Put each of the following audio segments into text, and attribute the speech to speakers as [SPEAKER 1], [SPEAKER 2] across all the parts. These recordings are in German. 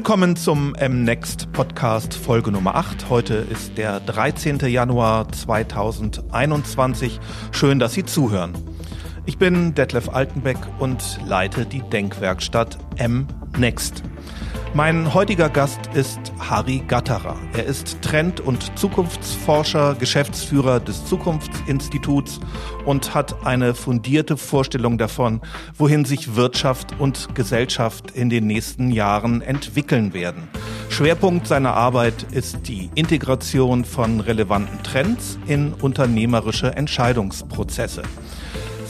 [SPEAKER 1] Willkommen zum MNext Podcast Folge Nummer 8. Heute ist der 13. Januar 2021. Schön, dass Sie zuhören. Ich bin Detlef Altenbeck und leite die Denkwerkstatt MNext. Mein heutiger Gast ist Harry Gatterer. Er ist Trend- und Zukunftsforscher, Geschäftsführer des Zukunftsinstituts und hat eine fundierte Vorstellung davon, wohin sich Wirtschaft und Gesellschaft in den nächsten Jahren entwickeln werden. Schwerpunkt seiner Arbeit ist die Integration von relevanten Trends in unternehmerische Entscheidungsprozesse.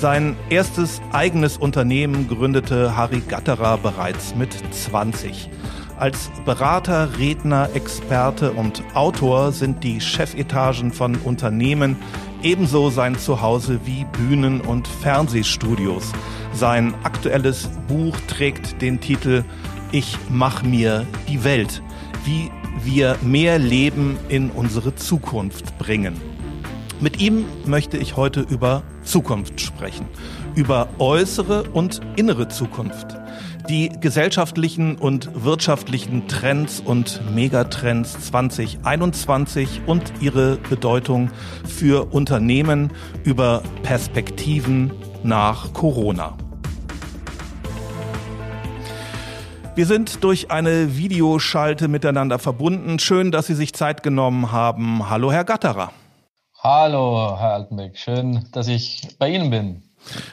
[SPEAKER 1] Sein erstes eigenes Unternehmen gründete Harry Gatterer bereits mit 20. Als Berater, Redner, Experte und Autor sind die Chefetagen von Unternehmen ebenso sein Zuhause wie Bühnen und Fernsehstudios. Sein aktuelles Buch trägt den Titel Ich mach mir die Welt, wie wir mehr Leben in unsere Zukunft bringen. Mit ihm möchte ich heute über Zukunft sprechen, über äußere und innere Zukunft die gesellschaftlichen und wirtschaftlichen Trends und Megatrends 2021 und ihre Bedeutung für Unternehmen über Perspektiven nach Corona. Wir sind durch eine Videoschalte miteinander verbunden. Schön, dass Sie sich Zeit genommen haben. Hallo, Herr Gatterer.
[SPEAKER 2] Hallo, Herr Altenbeck. Schön, dass ich bei Ihnen bin.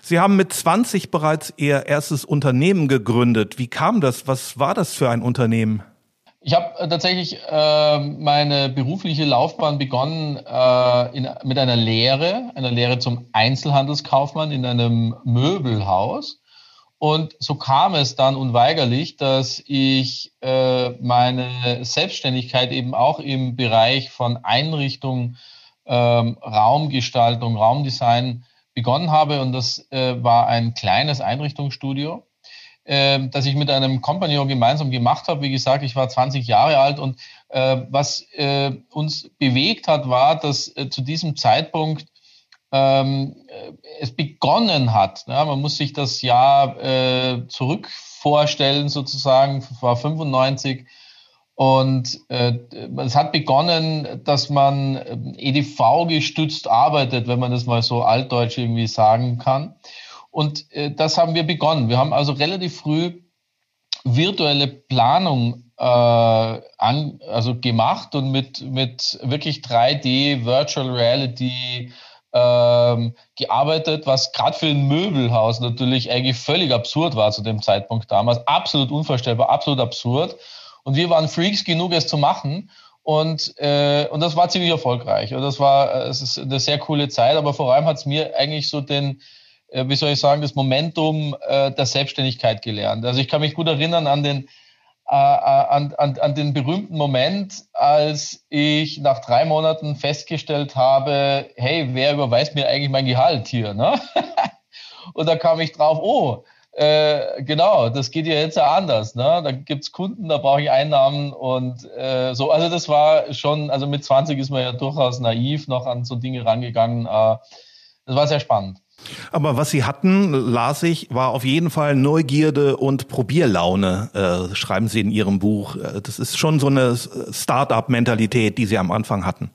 [SPEAKER 1] Sie haben mit 20 bereits Ihr erstes Unternehmen gegründet. Wie kam das? Was war das für ein Unternehmen?
[SPEAKER 2] Ich habe äh, tatsächlich äh, meine berufliche Laufbahn begonnen äh, in, mit einer Lehre, einer Lehre zum Einzelhandelskaufmann in einem Möbelhaus. Und so kam es dann unweigerlich, dass ich äh, meine Selbstständigkeit eben auch im Bereich von Einrichtung, ähm, Raumgestaltung, Raumdesign begonnen habe. Und das äh, war ein kleines Einrichtungsstudio, äh, das ich mit einem Kompagnon gemeinsam gemacht habe. Wie gesagt, ich war 20 Jahre alt und äh, was äh, uns bewegt hat, war, dass äh, zu diesem Zeitpunkt ähm, äh, es begonnen hat. Ja, man muss sich das Jahr äh, zurück vorstellen, sozusagen, war 95 und äh, es hat begonnen, dass man äh, EDV gestützt arbeitet, wenn man das mal so altdeutsch irgendwie sagen kann. Und äh, das haben wir begonnen. Wir haben also relativ früh virtuelle Planung äh, an, also gemacht und mit, mit wirklich 3D, Virtual Reality ähm, gearbeitet, was gerade für ein Möbelhaus natürlich eigentlich völlig absurd war zu dem Zeitpunkt damals. Absolut unvorstellbar, absolut absurd. Und wir waren Freaks genug, es zu machen. Und, äh, und das war ziemlich erfolgreich. Und das war äh, es ist eine sehr coole Zeit, aber vor allem hat es mir eigentlich so den, äh, wie soll ich sagen, das Momentum äh, der Selbstständigkeit gelernt. Also ich kann mich gut erinnern an den, äh, an, an, an den berühmten Moment, als ich nach drei Monaten festgestellt habe, hey, wer überweist mir eigentlich mein Gehalt hier? Ne? und da kam ich drauf, oh, äh, genau, das geht ja jetzt ja anders. Ne? Da gibt's Kunden, da brauche ich Einnahmen und äh, so. Also das war schon, also mit 20 ist man ja durchaus naiv noch an so Dinge rangegangen. Äh, das war sehr spannend.
[SPEAKER 1] Aber was Sie hatten, las ich, war auf jeden Fall Neugierde und Probierlaune, äh, schreiben Sie in Ihrem Buch. Äh, das ist schon so eine Start-up-Mentalität, die Sie am Anfang hatten.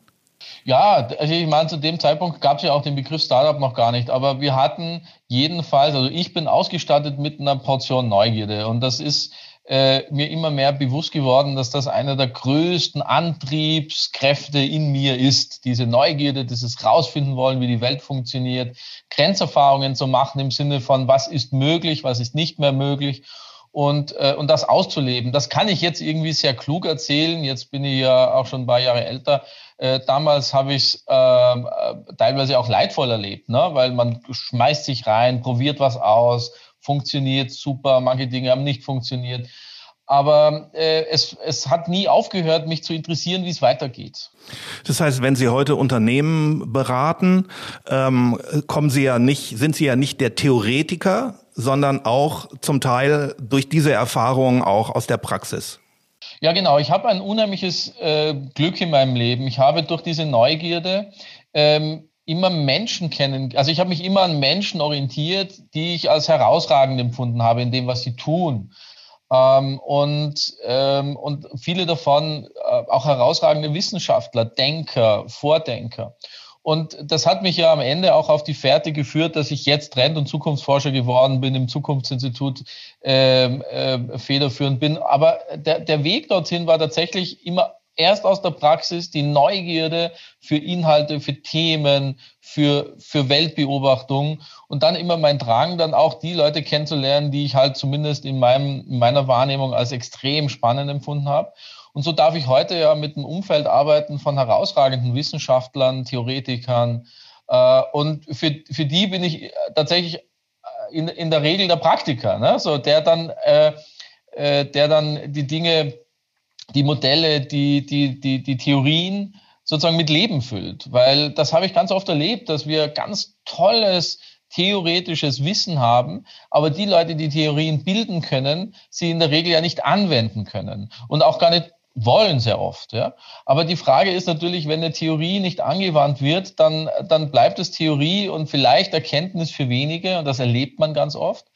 [SPEAKER 2] Ja, also ich meine, zu dem Zeitpunkt gab es ja auch den Begriff Startup noch gar nicht, aber wir hatten jedenfalls, also ich bin ausgestattet mit einer Portion Neugierde und das ist äh, mir immer mehr bewusst geworden, dass das einer der größten Antriebskräfte in mir ist. Diese Neugierde, dieses rausfinden wollen, wie die Welt funktioniert, Grenzerfahrungen zu machen im Sinne von, was ist möglich, was ist nicht mehr möglich und, äh, und das auszuleben. Das kann ich jetzt irgendwie sehr klug erzählen. Jetzt bin ich ja auch schon ein paar Jahre älter. Äh, damals habe ich es ähm, äh, teilweise auch leidvoll erlebt, ne? weil man schmeißt sich rein, probiert was aus, funktioniert super, manche Dinge haben nicht funktioniert. Aber äh, es, es hat nie aufgehört, mich zu interessieren, wie es weitergeht.
[SPEAKER 1] Das heißt, wenn Sie heute Unternehmen beraten, ähm, kommen Sie ja nicht, sind Sie ja nicht der Theoretiker, sondern auch zum Teil durch diese Erfahrung auch aus der Praxis.
[SPEAKER 2] Ja, genau. Ich habe ein unheimliches äh, Glück in meinem Leben. Ich habe durch diese Neugierde ähm, immer Menschen kennen. Also ich habe mich immer an Menschen orientiert, die ich als herausragend empfunden habe in dem, was sie tun. Ähm, und, ähm, und viele davon äh, auch herausragende Wissenschaftler, Denker, Vordenker. Und das hat mich ja am Ende auch auf die Fährte geführt, dass ich jetzt Trend- und Zukunftsforscher geworden bin, im Zukunftsinstitut äh, äh, federführend bin. Aber der, der Weg dorthin war tatsächlich immer erst aus der Praxis die Neugierde für Inhalte, für Themen, für, für Weltbeobachtung und dann immer mein Drang, dann auch die Leute kennenzulernen, die ich halt zumindest in, meinem, in meiner Wahrnehmung als extrem spannend empfunden habe. Und so darf ich heute ja mit einem Umfeld arbeiten von herausragenden Wissenschaftlern, Theoretikern. Äh, und für, für die bin ich tatsächlich äh, in, in der Regel der Praktiker, ne? so der dann, äh, äh, der dann die Dinge die Modelle, die, die, die, die Theorien sozusagen mit Leben füllt. Weil das habe ich ganz oft erlebt, dass wir ganz tolles theoretisches Wissen haben, aber die Leute, die Theorien bilden können, sie in der Regel ja nicht anwenden können und auch gar nicht wollen sehr oft. Ja. Aber die Frage ist natürlich, wenn eine Theorie nicht angewandt wird, dann, dann bleibt es Theorie und vielleicht Erkenntnis für wenige und das erlebt man ganz oft.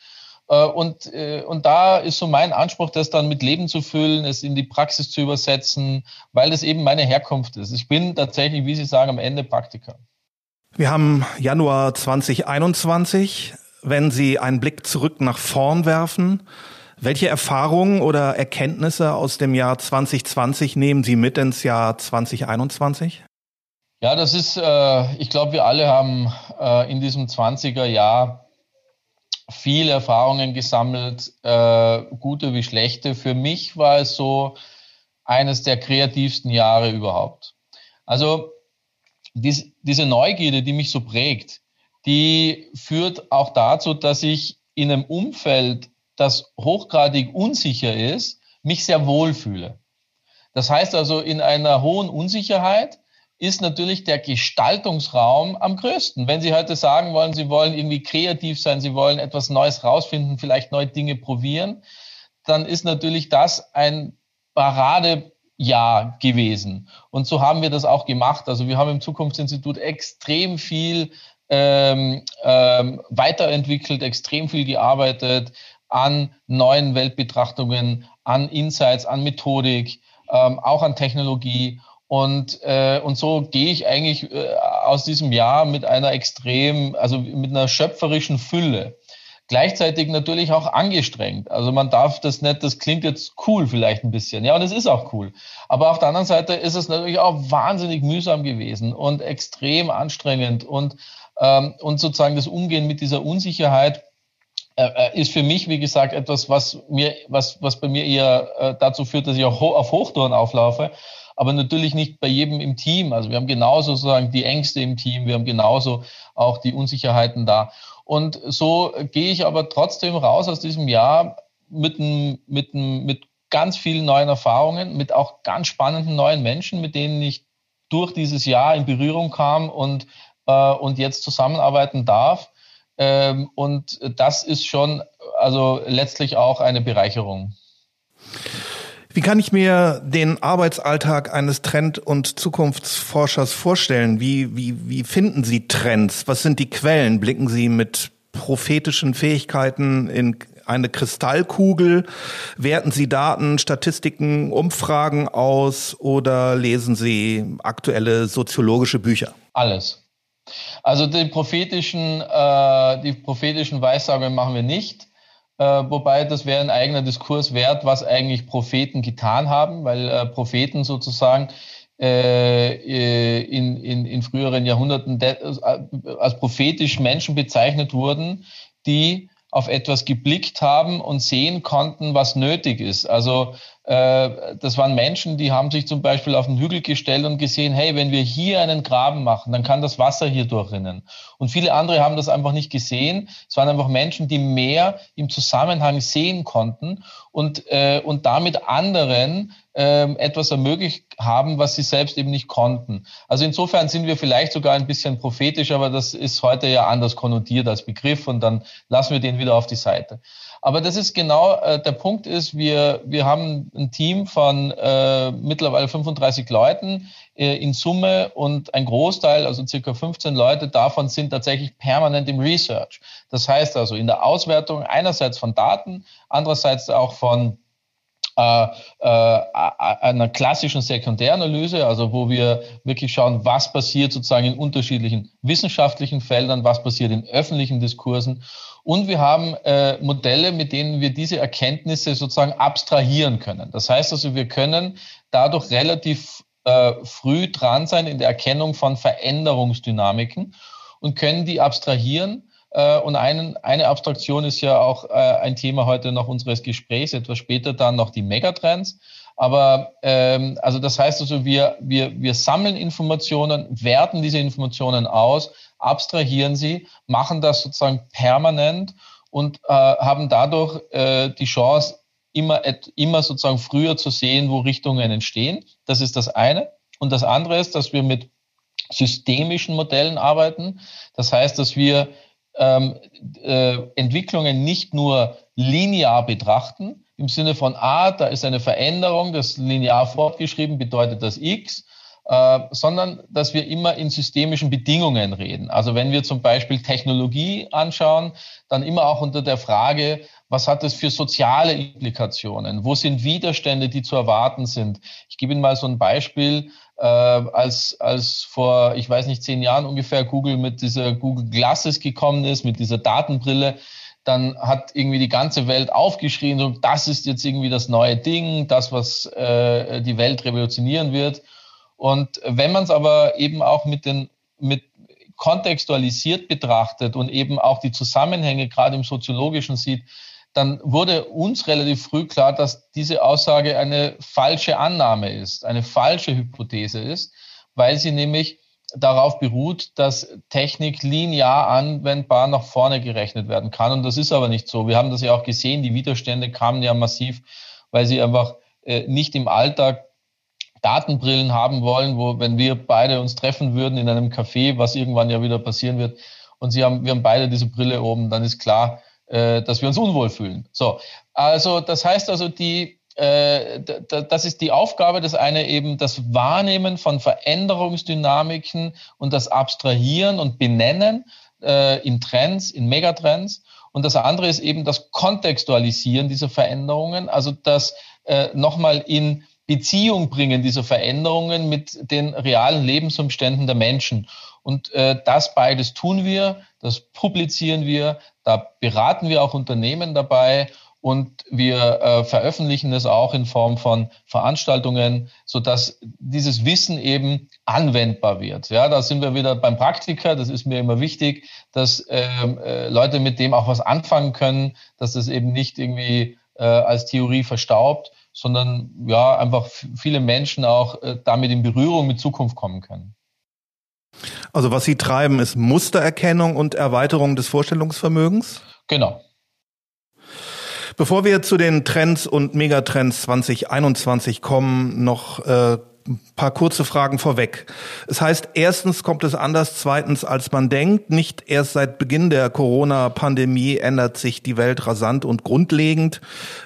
[SPEAKER 2] Äh, und, äh, und da ist so mein Anspruch, das dann mit Leben zu füllen, es in die Praxis zu übersetzen, weil das eben meine Herkunft ist. Ich bin tatsächlich, wie Sie sagen, am Ende Praktiker.
[SPEAKER 1] Wir haben Januar 2021. Wenn Sie einen Blick zurück nach vorn werfen, welche Erfahrungen oder Erkenntnisse aus dem Jahr 2020 nehmen Sie mit ins Jahr 2021?
[SPEAKER 2] Ja, das ist, äh, ich glaube, wir alle haben äh, in diesem 20er Jahr viele Erfahrungen gesammelt, äh, gute wie schlechte. Für mich war es so eines der kreativsten Jahre überhaupt. Also dies, diese Neugierde, die mich so prägt, die führt auch dazu, dass ich in einem Umfeld, das hochgradig unsicher ist, mich sehr wohl fühle. Das heißt also, in einer hohen Unsicherheit ist natürlich der Gestaltungsraum am größten. Wenn Sie heute sagen wollen, Sie wollen irgendwie kreativ sein, Sie wollen etwas Neues rausfinden, vielleicht neue Dinge probieren, dann ist natürlich das ein Paradejahr gewesen. Und so haben wir das auch gemacht. Also wir haben im Zukunftsinstitut extrem viel ähm, ähm, weiterentwickelt, extrem viel gearbeitet an neuen Weltbetrachtungen, an Insights, an Methodik, ähm, auch an Technologie. Und, äh, und so gehe ich eigentlich äh, aus diesem Jahr mit einer extrem, also mit einer schöpferischen Fülle. Gleichzeitig natürlich auch angestrengt. Also man darf das nicht, das klingt jetzt cool vielleicht ein bisschen. Ja, und es ist auch cool. Aber auf der anderen Seite ist es natürlich auch wahnsinnig mühsam gewesen und extrem anstrengend. Und, ähm, und sozusagen das Umgehen mit dieser Unsicherheit ist für mich, wie gesagt, etwas, was mir, was, was bei mir eher äh, dazu führt, dass ich auch auf Hochtouren auflaufe aber natürlich nicht bei jedem im Team. Also wir haben genauso sozusagen die Ängste im Team, wir haben genauso auch die Unsicherheiten da. Und so gehe ich aber trotzdem raus aus diesem Jahr mit, ein, mit, ein, mit ganz vielen neuen Erfahrungen, mit auch ganz spannenden neuen Menschen, mit denen ich durch dieses Jahr in Berührung kam und, äh, und jetzt zusammenarbeiten darf. Ähm, und das ist schon also letztlich auch eine Bereicherung.
[SPEAKER 1] Wie kann ich mir den Arbeitsalltag eines Trend- und Zukunftsforschers vorstellen? Wie, wie, wie finden Sie Trends? Was sind die Quellen? Blicken Sie mit prophetischen Fähigkeiten in eine Kristallkugel? Werten Sie Daten, Statistiken, Umfragen aus oder lesen Sie aktuelle soziologische Bücher?
[SPEAKER 2] Alles. Also die prophetischen, äh, die prophetischen Weissagungen machen wir nicht. Äh, wobei das wäre ein eigener Diskurs wert, was eigentlich Propheten getan haben, weil äh, Propheten sozusagen äh, äh in, in, in früheren Jahrhunderten äh, als prophetisch Menschen bezeichnet wurden, die auf etwas geblickt haben und sehen konnten, was nötig ist. Also äh, das waren Menschen, die haben sich zum Beispiel auf den Hügel gestellt und gesehen, hey, wenn wir hier einen Graben machen, dann kann das Wasser hier durchrinnen. Und viele andere haben das einfach nicht gesehen. Es waren einfach Menschen, die mehr im Zusammenhang sehen konnten und, äh, und damit anderen äh, etwas ermöglicht haben, was sie selbst eben nicht konnten. Also insofern sind wir vielleicht sogar ein bisschen prophetisch, aber das ist heute ja anders konnotiert als Begriff und dann lassen wir den wieder auf die Seite. Aber das ist genau äh, der Punkt ist, wir, wir haben ein Team von äh, mittlerweile 35 Leuten äh, in Summe und ein Großteil, also circa 15 Leute davon sind tatsächlich permanent im Research. Das heißt also in der Auswertung einerseits von Daten, andererseits auch von äh, äh, einer klassischen Sekundäranalyse, also wo wir wirklich schauen, was passiert sozusagen in unterschiedlichen wissenschaftlichen Feldern, was passiert in öffentlichen Diskursen. Und wir haben äh, Modelle, mit denen wir diese Erkenntnisse sozusagen abstrahieren können. Das heißt also, wir können dadurch relativ äh, früh dran sein in der Erkennung von Veränderungsdynamiken und können die abstrahieren äh, und einen, eine Abstraktion ist ja auch äh, ein Thema heute noch unseres Gesprächs, etwas später dann noch die Megatrends. Aber ähm, also das heißt also, wir, wir, wir sammeln Informationen, werten diese Informationen aus, abstrahieren sie, machen das sozusagen permanent und äh, haben dadurch äh, die Chance, immer, immer sozusagen früher zu sehen, wo Richtungen entstehen. Das ist das eine. Und das andere ist, dass wir mit systemischen Modellen arbeiten. Das heißt, dass wir ähm, äh, Entwicklungen nicht nur linear betrachten, im Sinne von, ah, da ist eine Veränderung, das linear fortgeschrieben bedeutet das X, äh, sondern dass wir immer in systemischen Bedingungen reden. Also wenn wir zum Beispiel Technologie anschauen, dann immer auch unter der Frage, was hat es für soziale Implikationen? Wo sind Widerstände, die zu erwarten sind? Ich gebe Ihnen mal so ein Beispiel äh, als, als vor, ich weiß nicht, zehn Jahren ungefähr Google mit dieser Google Glasses gekommen ist, mit dieser Datenbrille, dann hat irgendwie die ganze Welt aufgeschrien, so, das ist jetzt irgendwie das neue Ding, das, was äh, die Welt revolutionieren wird. Und wenn man es aber eben auch mit den, mit kontextualisiert betrachtet und eben auch die Zusammenhänge gerade im Soziologischen sieht, dann wurde uns relativ früh klar, dass diese Aussage eine falsche Annahme ist, eine falsche Hypothese ist, weil sie nämlich darauf beruht, dass Technik linear anwendbar nach vorne gerechnet werden kann. Und das ist aber nicht so. Wir haben das ja auch gesehen, die Widerstände kamen ja massiv, weil sie einfach äh, nicht im Alltag Datenbrillen haben wollen, wo, wenn wir beide uns treffen würden in einem Café, was irgendwann ja wieder passieren wird, und sie haben, wir haben beide diese Brille oben, dann ist klar, äh, dass wir uns unwohl fühlen. So, also das heißt also, die, äh, das ist die Aufgabe, das eine eben das Wahrnehmen von Veränderungsdynamiken und das Abstrahieren und Benennen äh, in Trends, in Megatrends. Und das andere ist eben das Kontextualisieren dieser Veränderungen, also das äh, nochmal in Beziehung bringen dieser Veränderungen mit den realen Lebensumständen der Menschen. Und äh, das beides tun wir, das publizieren wir, da beraten wir auch Unternehmen dabei und wir äh, veröffentlichen es auch in Form von Veranstaltungen, so dass dieses Wissen eben anwendbar wird. Ja, da sind wir wieder beim Praktiker. Das ist mir immer wichtig, dass ähm, äh, Leute mit dem auch was anfangen können, dass das eben nicht irgendwie äh, als Theorie verstaubt, sondern ja einfach viele Menschen auch äh, damit in Berührung mit Zukunft kommen können.
[SPEAKER 1] Also was Sie treiben, ist Mustererkennung und Erweiterung des Vorstellungsvermögens?
[SPEAKER 2] Genau.
[SPEAKER 1] Bevor wir zu den Trends und Megatrends 2021 kommen, noch äh, ein paar kurze Fragen vorweg. Es heißt, erstens kommt es anders, zweitens als man denkt. Nicht erst seit Beginn der Corona-Pandemie ändert sich die Welt rasant und grundlegend.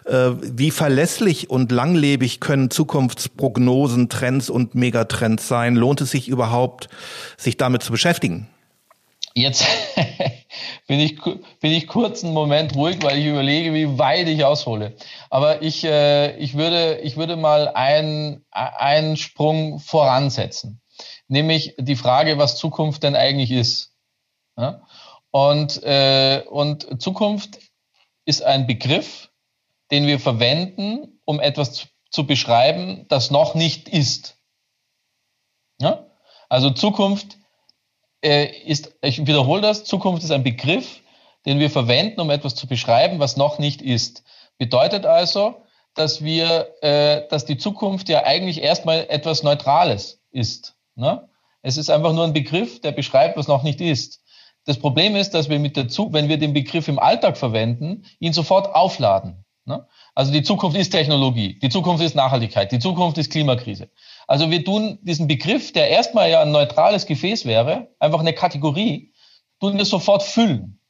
[SPEAKER 1] Äh, wie verlässlich und langlebig können Zukunftsprognosen, Trends und Megatrends sein? Lohnt es sich überhaupt, sich damit zu beschäftigen?
[SPEAKER 2] Jetzt bin ich, bin ich kurz einen Moment ruhig, weil ich überlege, wie weit ich aushole. Aber ich, äh, ich, würde, ich würde mal einen, einen Sprung voransetzen. Nämlich die Frage, was Zukunft denn eigentlich ist. Ja? Und, äh, und Zukunft ist ein Begriff, den wir verwenden, um etwas zu, zu beschreiben, das noch nicht ist. Ja? Also Zukunft ist, ich wiederhole das, Zukunft ist ein Begriff, den wir verwenden, um etwas zu beschreiben, was noch nicht ist. Bedeutet also, dass wir, äh, dass die Zukunft ja eigentlich erstmal etwas Neutrales ist. Ne? Es ist einfach nur ein Begriff, der beschreibt, was noch nicht ist. Das Problem ist, dass wir mit der Zu wenn wir den Begriff im Alltag verwenden, ihn sofort aufladen. Ne? Also die Zukunft ist Technologie, die Zukunft ist Nachhaltigkeit, die Zukunft ist Klimakrise. Also wir tun diesen Begriff, der erstmal ja ein neutrales Gefäß wäre, einfach eine Kategorie, tun wir sofort füllen.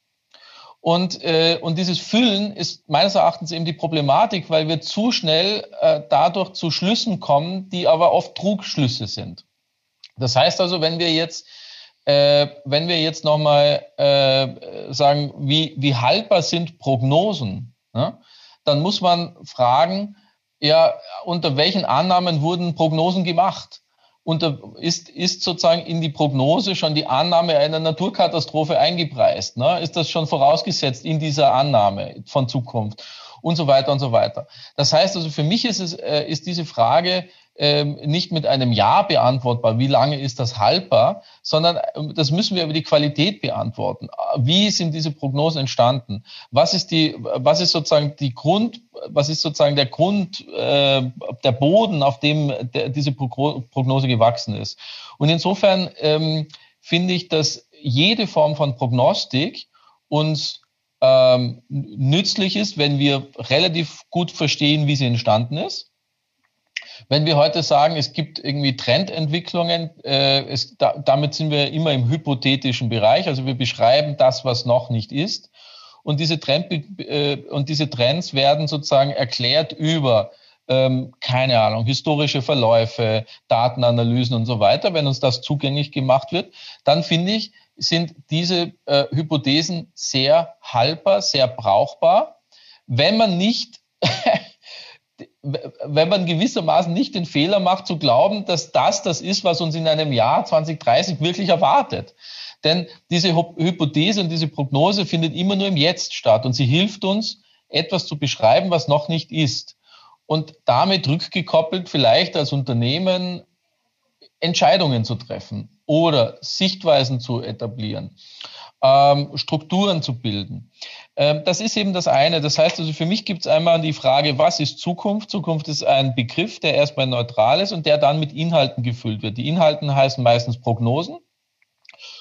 [SPEAKER 2] Und, äh, und dieses Füllen ist meines Erachtens eben die Problematik, weil wir zu schnell äh, dadurch zu Schlüssen kommen, die aber oft Trugschlüsse sind. Das heißt also, wenn wir jetzt, äh, wenn wir jetzt nochmal äh, sagen, wie, wie haltbar sind Prognosen, ne, dann muss man fragen, ja, unter welchen Annahmen wurden Prognosen gemacht? Unter, ist, ist sozusagen in die Prognose schon die Annahme einer Naturkatastrophe eingepreist? Ne? Ist das schon vorausgesetzt in dieser Annahme von Zukunft? Und so weiter und so weiter. Das heißt also, für mich ist es, äh, ist diese Frage ähm, nicht mit einem Ja beantwortbar, wie lange ist das haltbar, sondern ähm, das müssen wir über die Qualität beantworten. Wie sind diese Prognosen entstanden? Was ist die, was ist sozusagen die Grund, was ist sozusagen der Grund, äh, der Boden, auf dem der, diese Prognose gewachsen ist? Und insofern ähm, finde ich, dass jede Form von Prognostik uns ähm, nützlich ist, wenn wir relativ gut verstehen, wie sie entstanden ist wenn wir heute sagen, es gibt irgendwie Trendentwicklungen, äh, es, da, damit sind wir immer im hypothetischen Bereich. Also wir beschreiben das, was noch nicht ist. Und diese, Trend, äh, und diese Trends werden sozusagen erklärt über, ähm, keine Ahnung, historische Verläufe, Datenanalysen und so weiter. Wenn uns das zugänglich gemacht wird, dann finde ich, sind diese äh, Hypothesen sehr haltbar, sehr brauchbar, wenn man nicht wenn man gewissermaßen nicht den Fehler macht, zu glauben, dass das das ist, was uns in einem Jahr 2030 wirklich erwartet. Denn diese Hypothese und diese Prognose findet immer nur im Jetzt statt und sie hilft uns, etwas zu beschreiben, was noch nicht ist. Und damit rückgekoppelt vielleicht als Unternehmen Entscheidungen zu treffen oder Sichtweisen zu etablieren, ähm, Strukturen zu bilden. Ähm, das ist eben das eine. Das heißt also, für mich gibt es einmal die Frage, was ist Zukunft? Zukunft ist ein Begriff, der erstmal neutral ist und der dann mit Inhalten gefüllt wird. Die Inhalten heißen meistens Prognosen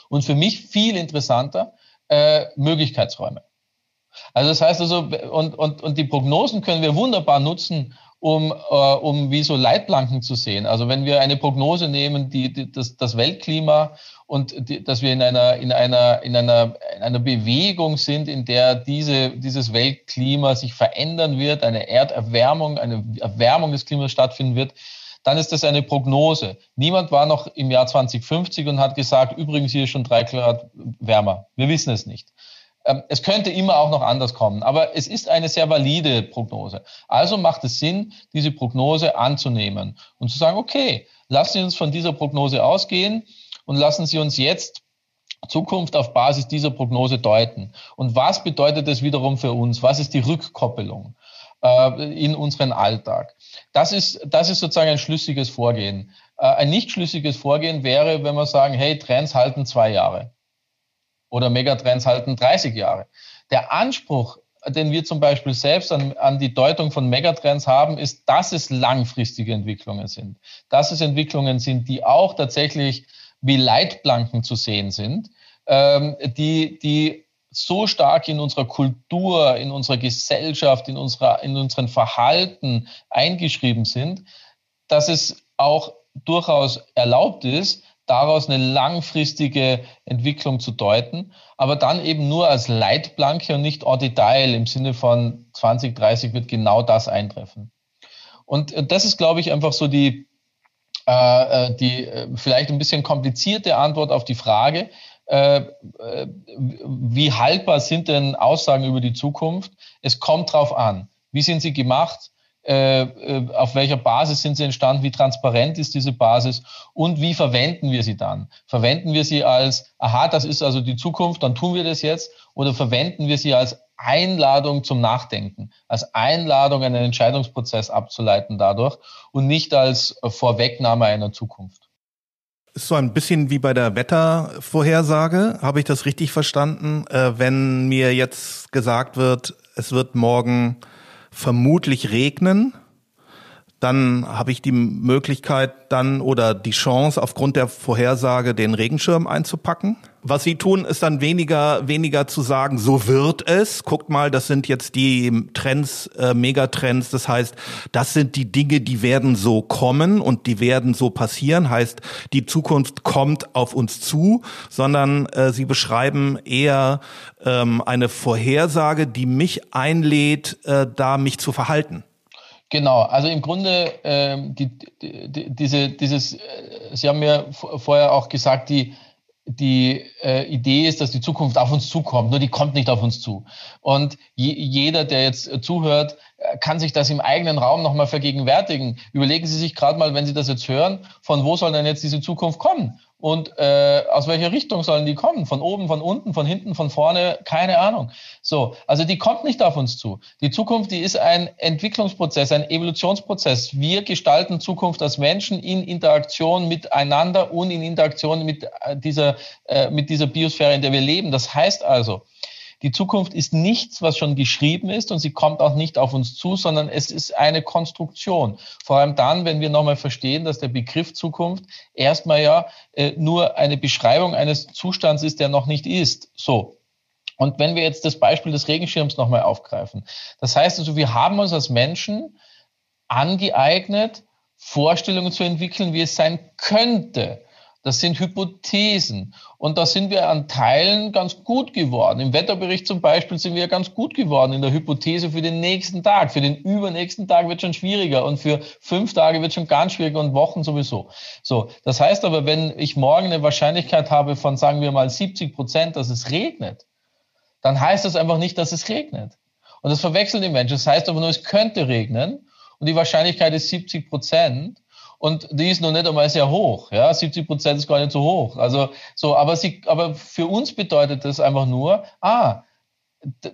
[SPEAKER 2] und für mich viel interessanter äh, Möglichkeitsräume. Also das heißt also, und, und, und die Prognosen können wir wunderbar nutzen, um, äh, um wie so Leitplanken zu sehen. Also wenn wir eine Prognose nehmen, die, die das, das Weltklima und die, dass wir in einer, in, einer, in, einer, in einer Bewegung sind, in der diese, dieses Weltklima sich verändern wird, eine Erderwärmung, eine Erwärmung des Klimas stattfinden wird, dann ist das eine Prognose. Niemand war noch im Jahr 2050 und hat gesagt, übrigens hier schon drei Grad wärmer. Wir wissen es nicht. Ähm, es könnte immer auch noch anders kommen, aber es ist eine sehr valide Prognose. Also macht es Sinn, diese Prognose anzunehmen und zu sagen, okay, lassen Sie uns von dieser Prognose ausgehen und lassen Sie uns jetzt Zukunft auf Basis dieser Prognose deuten. Und was bedeutet das wiederum für uns? Was ist die Rückkoppelung äh, in unseren Alltag? Das ist, das ist sozusagen ein schlüssiges Vorgehen. Äh, ein nicht schlüssiges Vorgehen wäre, wenn wir sagen, hey, Trends halten zwei Jahre oder Megatrends halten 30 Jahre. Der Anspruch, den wir zum Beispiel selbst an, an die Deutung von Megatrends haben, ist, dass es langfristige Entwicklungen sind. Dass es Entwicklungen sind, die auch tatsächlich wie Leitplanken zu sehen sind, ähm, die, die so stark in unserer Kultur, in unserer Gesellschaft, in, unserer, in unseren Verhalten eingeschrieben sind, dass es auch durchaus erlaubt ist, daraus eine langfristige Entwicklung zu deuten, aber dann eben nur als Leitplanke und nicht en Detail im Sinne von 2030 wird genau das eintreffen. Und das ist, glaube ich, einfach so die, äh, äh die äh, vielleicht ein bisschen komplizierte Antwort auf die Frage, äh, äh, wie haltbar sind denn Aussagen über die Zukunft? Es kommt drauf an. Wie sind sie gemacht? Äh, äh, auf welcher Basis sind sie entstanden, wie transparent ist diese Basis und wie verwenden wir sie dann? Verwenden wir sie als, aha, das ist also die Zukunft, dann tun wir das jetzt, oder verwenden wir sie als Einladung zum Nachdenken, als Einladung, einen Entscheidungsprozess abzuleiten dadurch und nicht als Vorwegnahme einer Zukunft?
[SPEAKER 1] Ist so ein bisschen wie bei der Wettervorhersage. Habe ich das richtig verstanden? Äh, wenn mir jetzt gesagt wird, es wird morgen vermutlich regnen. Dann habe ich die Möglichkeit dann oder die Chance aufgrund der Vorhersage den Regenschirm einzupacken. Was sie tun, ist dann weniger, weniger zu sagen, so wird es. Guckt mal, das sind jetzt die Trends, äh, Megatrends. Das heißt, das sind die Dinge, die werden so kommen und die werden so passieren. Heißt, die Zukunft kommt auf uns zu, sondern äh, sie beschreiben eher ähm, eine Vorhersage, die mich einlädt, äh, da mich zu verhalten.
[SPEAKER 2] Genau, also im Grunde ähm, die, die, diese, dieses, äh, Sie haben mir vorher auch gesagt, die die äh, Idee ist, dass die Zukunft auf uns zukommt, nur die kommt nicht auf uns zu. Und je, jeder, der jetzt äh, zuhört, äh, kann sich das im eigenen Raum nochmal vergegenwärtigen. Überlegen Sie sich gerade mal, wenn Sie das jetzt hören, von wo soll denn jetzt diese Zukunft kommen? Und äh, aus welcher Richtung sollen die kommen? Von oben, von unten, von hinten, von vorne? Keine Ahnung. So, also die kommt nicht auf uns zu. Die Zukunft, die ist ein Entwicklungsprozess, ein Evolutionsprozess. Wir gestalten Zukunft als Menschen in Interaktion miteinander und in Interaktion mit äh, dieser, äh, mit dieser Biosphäre, in der wir leben. Das heißt also, die Zukunft ist nichts, was schon geschrieben ist und sie kommt auch nicht auf uns zu, sondern es ist eine Konstruktion. Vor allem dann, wenn wir nochmal verstehen, dass der Begriff Zukunft erstmal ja äh, nur eine Beschreibung eines Zustands ist, der noch nicht ist. So. Und wenn wir jetzt das Beispiel des Regenschirms nochmal aufgreifen. Das heißt also, wir haben uns als Menschen angeeignet, Vorstellungen zu entwickeln, wie es sein könnte. Das sind Hypothesen. Und da sind wir an Teilen ganz gut geworden. Im Wetterbericht zum Beispiel sind wir ganz gut geworden in der Hypothese für den nächsten Tag. Für den übernächsten Tag wird schon schwieriger und für fünf Tage wird schon ganz schwieriger und Wochen sowieso. So. Das heißt aber, wenn ich morgen eine Wahrscheinlichkeit habe von, sagen wir mal, 70 Prozent, dass es regnet, dann heißt das einfach nicht, dass es regnet. Und das verwechseln die Menschen. Das heißt aber nur, es könnte regnen und die Wahrscheinlichkeit ist 70 Prozent und die ist noch nicht einmal sehr hoch. Ja, 70 Prozent ist gar nicht so hoch. Also so, aber sie, aber für uns bedeutet das einfach nur, ah,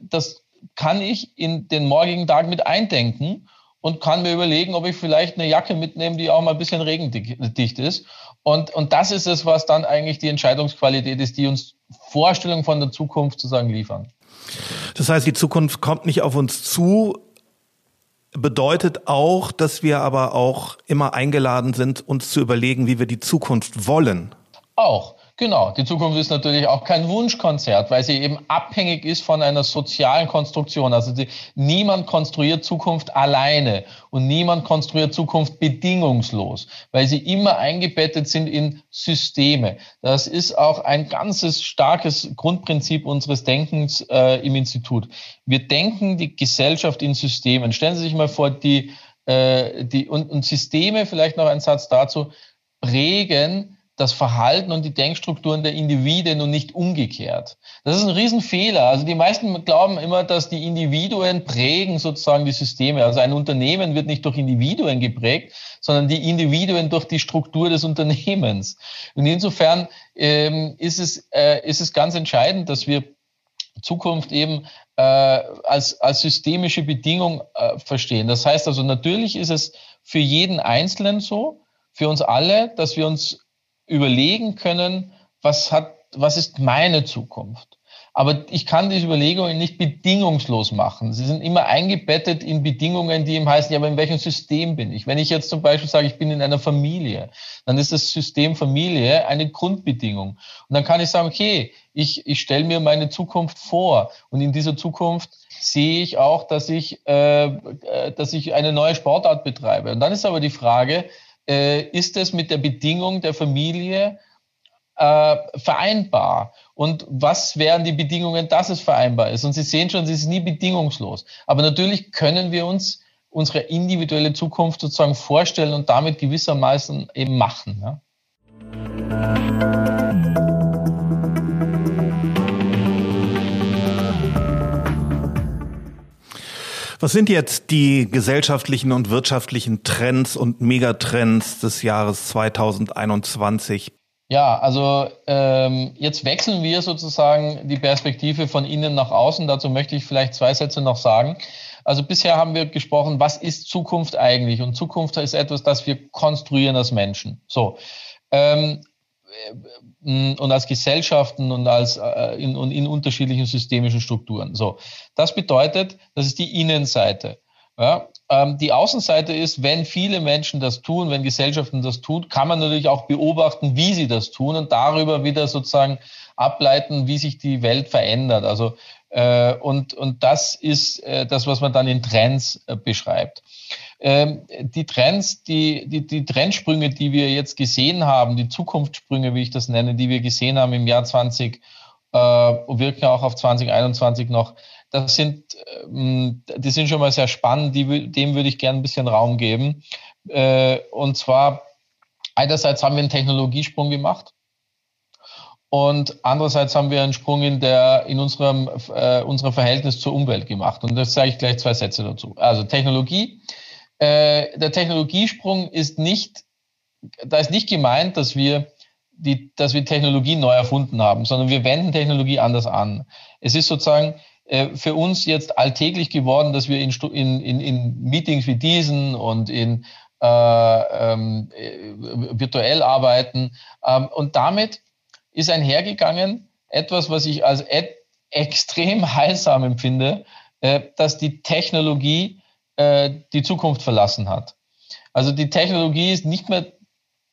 [SPEAKER 2] das kann ich in den morgigen Tag mit eindenken und kann mir überlegen, ob ich vielleicht eine Jacke mitnehme, die auch mal ein bisschen regendicht ist. Und, und das ist es, was dann eigentlich die Entscheidungsqualität ist, die uns Vorstellungen von der Zukunft sozusagen liefern.
[SPEAKER 1] Das heißt, die Zukunft kommt nicht auf uns zu, bedeutet auch, dass wir aber auch immer eingeladen sind, uns zu überlegen, wie wir die Zukunft wollen.
[SPEAKER 2] Auch. Genau, die Zukunft ist natürlich auch kein Wunschkonzert, weil sie eben abhängig ist von einer sozialen Konstruktion. Also die, niemand konstruiert Zukunft alleine und niemand konstruiert Zukunft bedingungslos, weil sie immer eingebettet sind in Systeme. Das ist auch ein ganzes starkes Grundprinzip unseres Denkens äh, im Institut. Wir denken die Gesellschaft in Systemen. Stellen Sie sich mal vor, die, äh, die und, und Systeme, vielleicht noch ein Satz dazu, prägen das Verhalten und die Denkstrukturen der Individuen und nicht umgekehrt. Das ist ein Riesenfehler. Also die meisten glauben immer, dass die Individuen prägen sozusagen die Systeme. Also ein Unternehmen wird nicht durch Individuen geprägt, sondern die Individuen durch die Struktur des Unternehmens. Und insofern ähm, ist, es, äh, ist es ganz entscheidend, dass wir Zukunft eben äh, als, als systemische Bedingung äh, verstehen. Das heißt also, natürlich ist es für jeden Einzelnen so, für uns alle, dass wir uns überlegen können, was hat, was ist meine Zukunft? Aber ich kann diese Überlegungen nicht bedingungslos machen. Sie sind immer eingebettet in Bedingungen, die ihm heißen, ja, aber in welchem System bin ich? Wenn ich jetzt zum Beispiel sage, ich bin in einer Familie, dann ist das System Familie eine Grundbedingung. Und dann kann ich sagen, okay, ich, ich stelle mir meine Zukunft vor. Und in dieser Zukunft sehe ich auch, dass ich, äh, äh dass ich eine neue Sportart betreibe. Und dann ist aber die Frage, äh, ist es mit der Bedingung der Familie äh, vereinbar? Und was wären die Bedingungen, dass es vereinbar ist? Und Sie sehen schon, es ist nie bedingungslos. Aber natürlich können wir uns unsere individuelle Zukunft sozusagen vorstellen und damit gewissermaßen eben machen. Ja?
[SPEAKER 1] Was sind jetzt die gesellschaftlichen und wirtschaftlichen Trends und Megatrends des Jahres 2021?
[SPEAKER 2] Ja, also ähm, jetzt wechseln wir sozusagen die Perspektive von innen nach außen. Dazu möchte ich vielleicht zwei Sätze noch sagen. Also bisher haben wir gesprochen, was ist Zukunft eigentlich? Und Zukunft ist etwas, das wir konstruieren als Menschen. So. Ähm, äh, und als Gesellschaften und als äh, in, in unterschiedlichen systemischen Strukturen. So, das bedeutet, das ist die Innenseite. Ja, ähm, die Außenseite ist, wenn viele Menschen das tun, wenn Gesellschaften das tun, kann man natürlich auch beobachten, wie sie das tun und darüber wieder sozusagen ableiten, wie sich die Welt verändert. Also äh, und und das ist äh, das, was man dann in Trends äh, beschreibt. Ähm, die Trends, die, die, die Trendsprünge, die wir jetzt gesehen haben, die Zukunftssprünge, wie ich das nenne, die wir gesehen haben im Jahr 20 äh, wirken auch auf 2021 noch, das sind, ähm, die sind schon mal sehr spannend, die, dem würde ich gerne ein bisschen Raum geben. Äh, und zwar, einerseits haben wir einen Technologiesprung gemacht Und andererseits haben wir einen Sprung in, der, in unserem, äh, unserem Verhältnis zur Umwelt gemacht. Und das sage ich gleich zwei Sätze dazu. Also Technologie. Äh, der Technologiesprung ist nicht, da ist nicht gemeint, dass wir die, dass wir Technologie neu erfunden haben, sondern wir wenden Technologie anders an. Es ist sozusagen äh, für uns jetzt alltäglich geworden, dass wir in, in, in Meetings wie diesen und in äh, ähm, äh, virtuell arbeiten. Ähm, und damit ist einhergegangen etwas, was ich als e extrem heilsam empfinde, äh, dass die Technologie äh, die Zukunft verlassen hat. Also die Technologie ist nicht mehr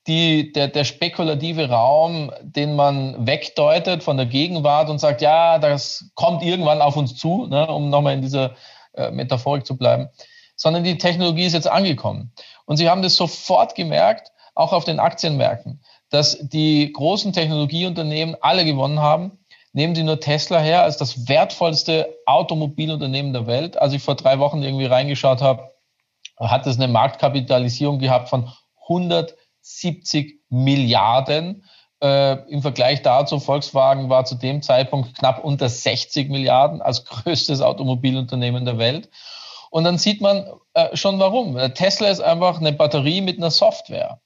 [SPEAKER 2] die, der, der spekulative Raum, den man wegdeutet von der Gegenwart und sagt, ja, das kommt irgendwann auf uns zu, ne, um nochmal in dieser äh, Metaphorik zu bleiben, sondern die Technologie ist jetzt angekommen. Und Sie haben das sofort gemerkt, auch auf den Aktienmärkten, dass die großen Technologieunternehmen alle gewonnen haben. Nehmen Sie nur Tesla her als das wertvollste Automobilunternehmen der Welt. Als ich vor drei Wochen irgendwie reingeschaut habe, hat es eine Marktkapitalisierung gehabt von 170 Milliarden. Äh, Im Vergleich dazu, Volkswagen war zu dem Zeitpunkt knapp unter 60 Milliarden als größtes Automobilunternehmen der Welt. Und dann sieht man äh, schon warum. Tesla ist einfach eine Batterie mit einer Software.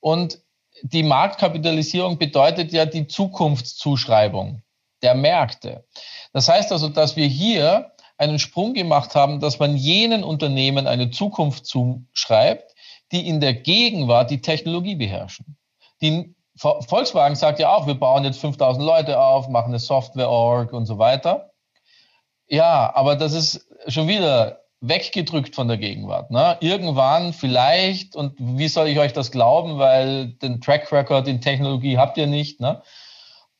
[SPEAKER 2] Und die Marktkapitalisierung bedeutet ja die Zukunftszuschreibung der Märkte. Das heißt also, dass wir hier einen Sprung gemacht haben, dass man jenen Unternehmen eine Zukunft zuschreibt, die in der Gegenwart die Technologie beherrschen. Die Volkswagen sagt ja auch, wir bauen jetzt 5000 Leute auf, machen eine Software-Org und so weiter. Ja, aber das ist schon wieder weggedrückt von der Gegenwart. Ne? Irgendwann vielleicht, und wie soll ich euch das glauben, weil den Track Record in Technologie habt ihr nicht. Ne?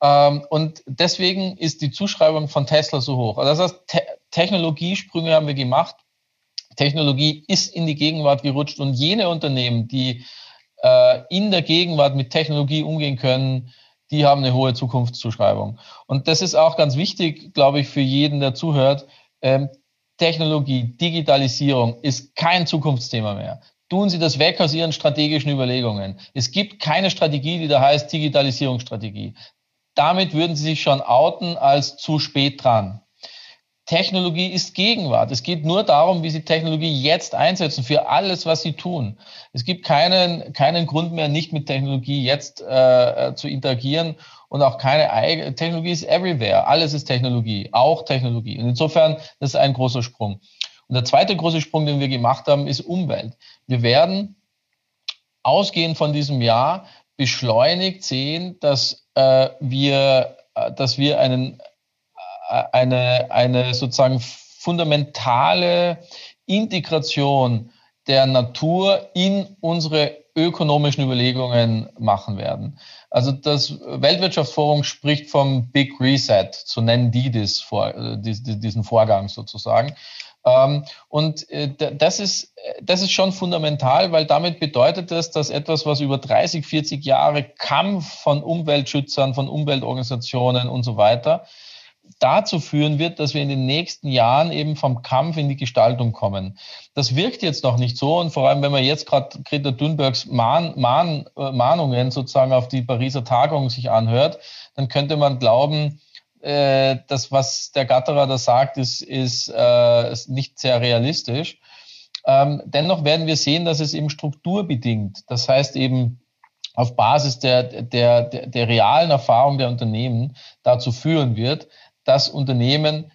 [SPEAKER 2] Ähm, und deswegen ist die Zuschreibung von Tesla so hoch. Also das heißt, Te Technologiesprünge haben wir gemacht. Technologie ist in die Gegenwart gerutscht und jene Unternehmen, die äh, in der Gegenwart mit Technologie umgehen können, die haben eine hohe Zukunftszuschreibung. Und das ist auch ganz wichtig, glaube ich, für jeden, der zuhört. Ähm, Technologie, Digitalisierung ist kein Zukunftsthema mehr. Tun Sie das weg aus Ihren strategischen Überlegungen. Es gibt keine Strategie, die da heißt Digitalisierungsstrategie. Damit würden Sie sich schon outen als zu spät dran. Technologie ist Gegenwart. Es geht nur darum, wie Sie Technologie jetzt einsetzen für alles, was Sie tun. Es gibt keinen, keinen Grund mehr, nicht mit Technologie jetzt äh, zu interagieren und auch keine Technologie ist everywhere. Alles ist Technologie, auch Technologie. Und insofern, das ist ein großer Sprung. Und der zweite große Sprung, den wir gemacht haben, ist Umwelt. Wir werden ausgehend von diesem Jahr beschleunigt sehen, dass äh, wir, äh, dass wir einen, äh, eine, eine sozusagen fundamentale Integration der Natur in unsere ökonomischen Überlegungen machen werden. Also das Weltwirtschaftsforum spricht vom Big Reset, so nennen die das äh, diesen Vorgang sozusagen. Ähm, und äh, das ist, das ist schon fundamental, weil damit bedeutet es, dass etwas, was über 30, 40 Jahre Kampf von Umweltschützern, von Umweltorganisationen und so weiter dazu führen wird, dass wir in den nächsten Jahren eben vom Kampf in die Gestaltung kommen. Das wirkt jetzt noch nicht so und vor allem, wenn man jetzt gerade Greta Thunbergs Mahn, Mahn, äh, Mahnungen sozusagen auf die Pariser Tagung sich anhört, dann könnte man glauben, äh, das, was der Gatterer da sagt, ist, ist, äh, ist nicht sehr realistisch. Ähm, dennoch werden wir sehen, dass es eben strukturbedingt, das heißt eben auf Basis der, der, der, der realen Erfahrung der Unternehmen dazu führen wird, dass Unternehmen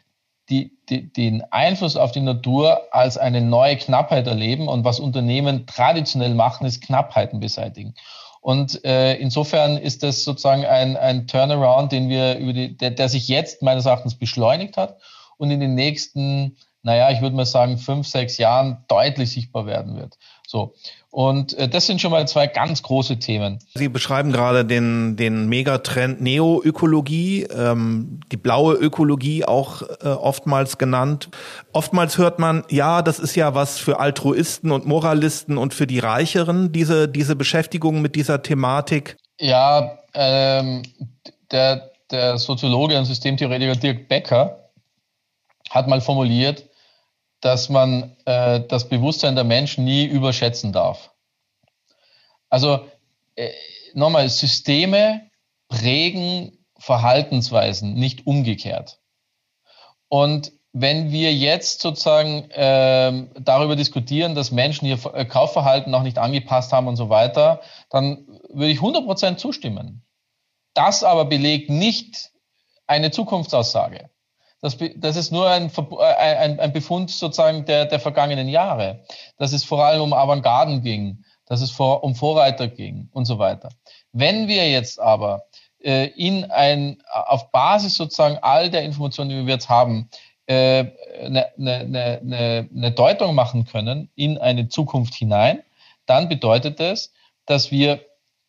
[SPEAKER 2] die, die, den Einfluss auf die Natur als eine neue Knappheit erleben. Und was Unternehmen traditionell machen, ist Knappheiten beseitigen. Und äh, insofern ist das sozusagen ein, ein Turnaround, den wir über die, der, der sich jetzt meines Erachtens beschleunigt hat und in den nächsten, naja, ich würde mal sagen, fünf, sechs Jahren deutlich sichtbar werden wird. So. Und äh, das sind schon mal zwei ganz große Themen.
[SPEAKER 1] Sie beschreiben gerade den, den Megatrend Neoökologie, ähm, die blaue Ökologie auch äh, oftmals genannt. Oftmals hört man, ja, das ist ja was für Altruisten und Moralisten und für die Reicheren, diese, diese Beschäftigung mit dieser Thematik.
[SPEAKER 2] Ja, ähm, der, der Soziologe und Systemtheoretiker Dirk Becker hat mal formuliert, dass man äh, das Bewusstsein der Menschen nie überschätzen darf. Also äh, nochmal, Systeme prägen Verhaltensweisen, nicht umgekehrt. Und wenn wir jetzt sozusagen äh, darüber diskutieren, dass Menschen ihr äh, Kaufverhalten noch nicht angepasst haben und so weiter, dann würde ich 100% zustimmen. Das aber belegt nicht eine Zukunftsaussage. Das, das ist nur ein, äh, ein, ein Befund sozusagen der, der vergangenen Jahre, dass es vor allem um Avantgarden ging, dass es vor, um Vorreiter ging und so weiter. Wenn wir jetzt aber äh, in ein, auf Basis sozusagen all der Informationen, die wir jetzt haben, eine, eine, eine, eine Deutung machen können in eine Zukunft hinein, dann bedeutet es, dass wir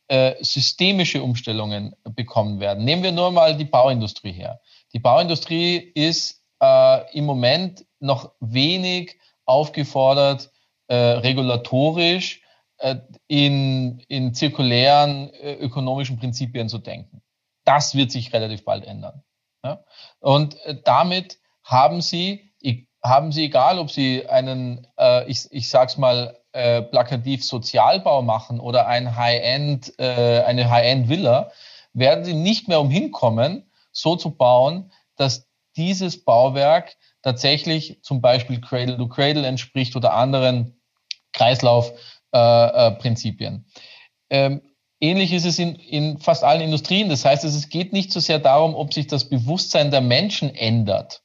[SPEAKER 2] äh, systemische Umstellungen bekommen werden. Nehmen wir nur mal die Bauindustrie her. Die Bauindustrie ist äh, im Moment noch wenig aufgefordert, äh, regulatorisch äh, in, in zirkulären äh, ökonomischen Prinzipien zu denken. Das wird sich relativ bald ändern. Ja? Und äh, damit haben Sie, haben Sie, egal ob Sie einen, äh, ich, ich sag's mal, äh, plakativ Sozialbau machen oder ein High-End, eine High-End-Villa, werden Sie nicht mehr umhin kommen, so zu bauen, dass dieses Bauwerk tatsächlich zum Beispiel Cradle to Cradle entspricht oder anderen Kreislaufprinzipien. Äh, äh, ähm, ähnlich ist es in, in fast allen Industrien. Das heißt, es geht nicht so sehr darum, ob sich das Bewusstsein der Menschen ändert,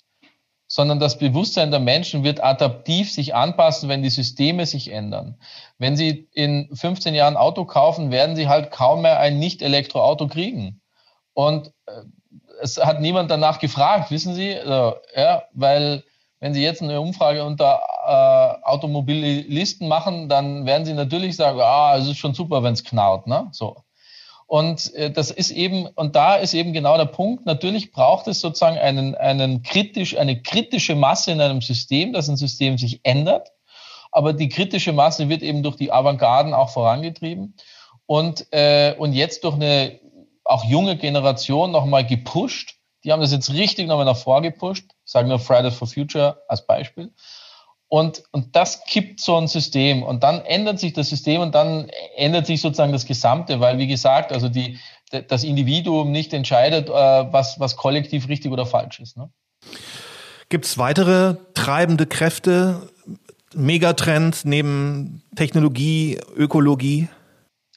[SPEAKER 2] sondern das Bewusstsein der Menschen wird adaptiv sich anpassen, wenn die Systeme sich ändern. Wenn Sie in 15 Jahren Auto kaufen, werden Sie halt kaum mehr ein Nicht-Elektroauto kriegen. Und äh, es hat niemand danach gefragt, wissen Sie? Also, ja, weil wenn Sie jetzt eine Umfrage unter äh, Automobilisten machen, dann werden Sie natürlich sagen, ah, es ist schon super, wenn es knarrt. Ne? So. Und äh, das ist eben, und da ist eben genau der Punkt. Natürlich braucht es sozusagen einen, einen kritisch, eine kritische Masse in einem System, dass ein System sich ändert. Aber die kritische Masse wird eben durch die Avantgarden auch vorangetrieben. Und, äh, und jetzt durch eine auch junge Generation nochmal gepusht. Die haben das jetzt richtig nochmal nach vorgepusht. Ich sage nur Fridays for Future als Beispiel. Und, und das kippt so ein System und dann ändert sich das System und dann ändert sich sozusagen das Gesamte, weil wie gesagt, also die, das Individuum nicht entscheidet, äh, was, was kollektiv richtig oder falsch ist. Ne?
[SPEAKER 1] Gibt es weitere treibende Kräfte, Megatrends neben Technologie, Ökologie?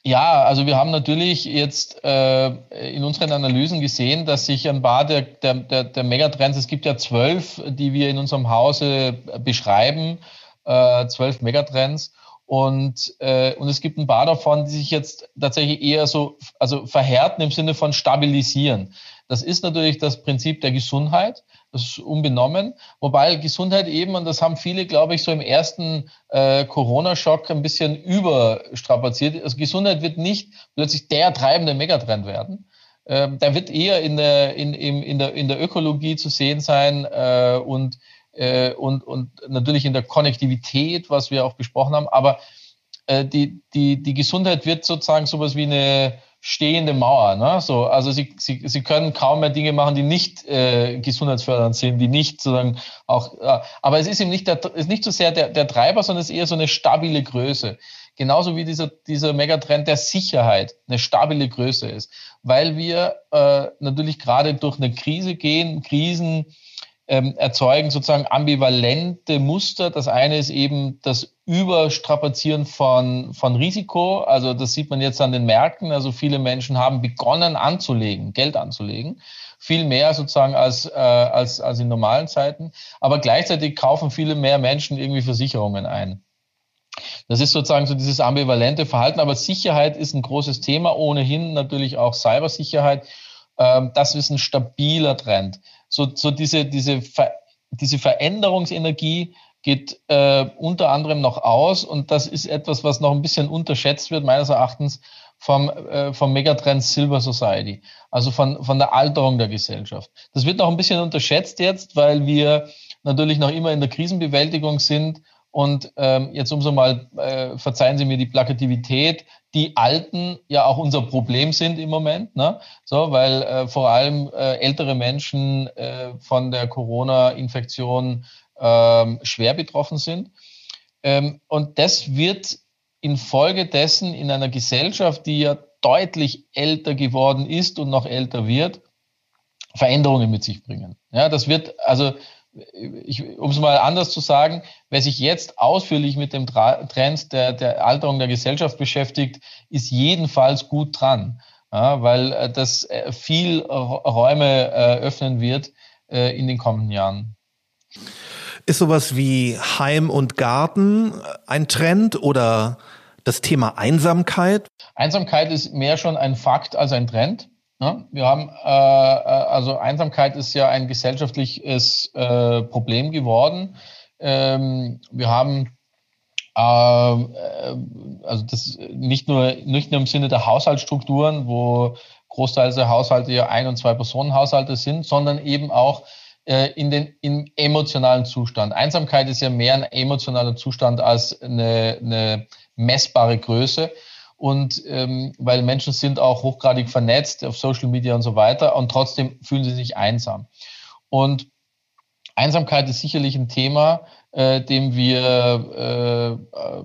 [SPEAKER 2] Ja, also wir haben natürlich jetzt äh, in unseren Analysen gesehen, dass sich ein paar der, der, der, Megatrends, es gibt ja zwölf, die wir in unserem Hause beschreiben, äh, zwölf Megatrends. Und, äh, und es gibt ein paar davon, die sich jetzt tatsächlich eher so, also verhärten im Sinne von stabilisieren. Das ist natürlich das Prinzip der Gesundheit. Ist unbenommen. Wobei Gesundheit eben, und das haben viele, glaube ich, so im ersten äh, Corona-Schock ein bisschen überstrapaziert. Also Gesundheit wird nicht plötzlich der treibende Megatrend werden. Ähm, da wird eher in der, in, in, der, in der Ökologie zu sehen sein äh, und, äh, und, und natürlich in der Konnektivität, was wir auch besprochen haben. Aber äh, die, die, die Gesundheit wird sozusagen sowas wie eine stehende Mauer. Ne? So, also sie, sie, sie können kaum mehr Dinge machen, die nicht äh, gesundheitsfördernd sind, die nicht sozusagen auch. Äh, aber es ist eben nicht, der, ist nicht so sehr der, der Treiber, sondern es ist eher so eine stabile Größe. Genauso wie dieser, dieser Megatrend der Sicherheit eine stabile Größe ist, weil wir äh, natürlich gerade durch eine Krise gehen, Krisen ähm, erzeugen sozusagen ambivalente Muster. Das eine ist eben das Überstrapazieren von, von Risiko. Also das sieht man jetzt an den Märkten. Also viele Menschen haben begonnen anzulegen, Geld anzulegen. Viel mehr sozusagen als, äh, als, als in normalen Zeiten. Aber gleichzeitig kaufen viele mehr Menschen irgendwie Versicherungen ein. Das ist sozusagen so dieses ambivalente Verhalten. Aber Sicherheit ist ein großes Thema. Ohnehin natürlich auch Cybersicherheit. Ähm, das ist ein stabiler Trend so, so diese, diese, Ver, diese Veränderungsenergie geht äh, unter anderem noch aus und das ist etwas, was noch ein bisschen unterschätzt wird, meines Erachtens, vom, äh, vom Megatrend Silver Society, also von, von der Alterung der Gesellschaft. Das wird noch ein bisschen unterschätzt jetzt, weil wir natürlich noch immer in der Krisenbewältigung sind und ähm, jetzt umso mal, äh, verzeihen Sie mir die Plakativität, die Alten ja auch unser Problem sind im Moment, ne? so, weil äh, vor allem äh, ältere Menschen äh, von der Corona-Infektion ähm, schwer betroffen sind. Ähm, und das wird infolgedessen in einer Gesellschaft, die ja deutlich älter geworden ist und noch älter wird, Veränderungen mit sich bringen. Ja, das wird, also um es mal anders zu sagen, wer sich jetzt ausführlich mit dem Trend der, der Alterung der Gesellschaft beschäftigt, ist jedenfalls gut dran, ja, weil äh, das äh, viel Räume äh, öffnen wird in den kommenden Jahren.
[SPEAKER 1] Ist sowas wie Heim und Garten ein Trend oder das Thema Einsamkeit?
[SPEAKER 2] Einsamkeit ist mehr schon ein Fakt als ein Trend. Ne? Wir haben, äh, äh, also Einsamkeit ist ja ein gesellschaftliches äh, Problem geworden. Ähm, wir haben äh, äh, also das nicht nur, nicht nur im Sinne der Haushaltsstrukturen, wo Großteils der Haushalte ja ein- und zwei Personenhaushalte sind, sondern eben auch äh, in den im emotionalen Zustand. Einsamkeit ist ja mehr ein emotionaler Zustand als eine, eine messbare Größe. Und ähm, weil Menschen sind auch hochgradig vernetzt auf Social Media und so weiter und trotzdem fühlen sie sich einsam. Und Einsamkeit ist sicherlich ein Thema, äh, dem wir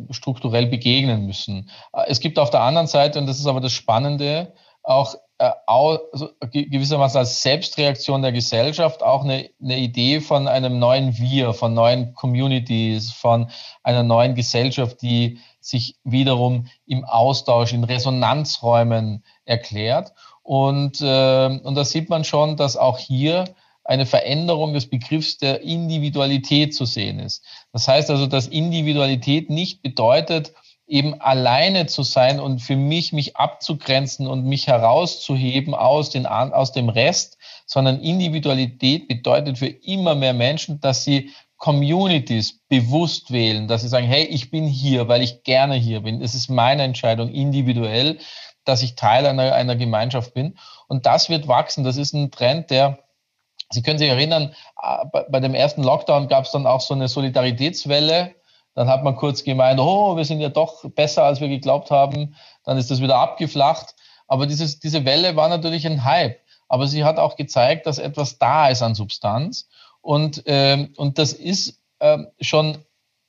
[SPEAKER 2] äh, strukturell begegnen müssen. Es gibt auf der anderen Seite, und das ist aber das Spannende, auch äh, also gewissermaßen als Selbstreaktion der Gesellschaft auch eine, eine Idee von einem neuen Wir, von neuen Communities, von einer neuen Gesellschaft, die sich wiederum im Austausch, in Resonanzräumen erklärt. Und, äh, und da sieht man schon, dass auch hier eine Veränderung des Begriffs der Individualität zu sehen ist. Das heißt also, dass Individualität nicht bedeutet, eben alleine zu sein und für mich mich abzugrenzen und mich herauszuheben aus, den, aus dem Rest, sondern Individualität bedeutet für immer mehr Menschen, dass sie Communities bewusst wählen, dass sie sagen, hey, ich bin hier, weil ich gerne hier bin. Es ist meine Entscheidung individuell, dass ich Teil einer, einer Gemeinschaft bin. Und das wird wachsen. Das ist ein Trend, der Sie können sich erinnern, äh, bei dem ersten Lockdown gab es dann auch so eine Solidaritätswelle, dann hat man kurz gemeint, oh, wir sind ja doch besser, als wir geglaubt haben. Dann ist das wieder abgeflacht. Aber dieses, diese Welle war natürlich ein Hype. Aber sie hat auch gezeigt, dass etwas da ist an Substanz. Und, ähm, und das ist ähm, schon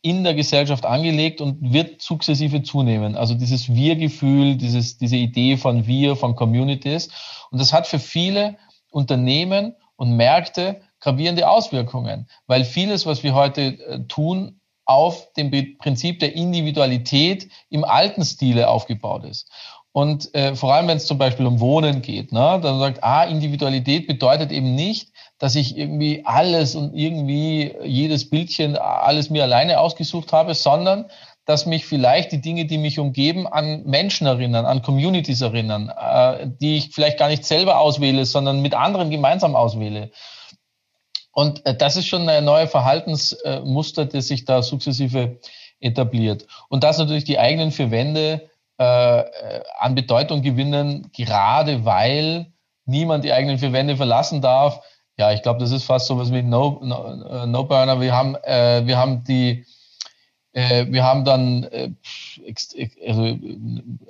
[SPEAKER 2] in der Gesellschaft angelegt und wird sukzessive zunehmen. Also dieses Wir-Gefühl, dieses, diese Idee von Wir, von Communities. Und das hat für viele Unternehmen und Märkte gravierende Auswirkungen, weil vieles, was wir heute äh, tun, auf dem Prinzip der Individualität im alten Stile aufgebaut ist. Und äh, vor allem, wenn es zum Beispiel um Wohnen geht, ne, dann sagt, ah, Individualität bedeutet eben nicht, dass ich irgendwie alles und irgendwie jedes Bildchen, alles mir alleine ausgesucht habe, sondern dass mich vielleicht die Dinge, die mich umgeben, an Menschen erinnern, an Communities erinnern, äh, die ich vielleicht gar nicht selber auswähle, sondern mit anderen gemeinsam auswähle. Und äh, das ist schon ein neues Verhaltensmuster, das sich da sukzessive etabliert. Und dass natürlich die eigenen vier Wände äh, äh, an Bedeutung gewinnen, gerade weil niemand die eigenen vier Wände verlassen darf. Ja, ich glaube, das ist fast so was wie No, no, no Burner. Wir haben, äh, wir haben die, äh, wir haben dann, äh, also,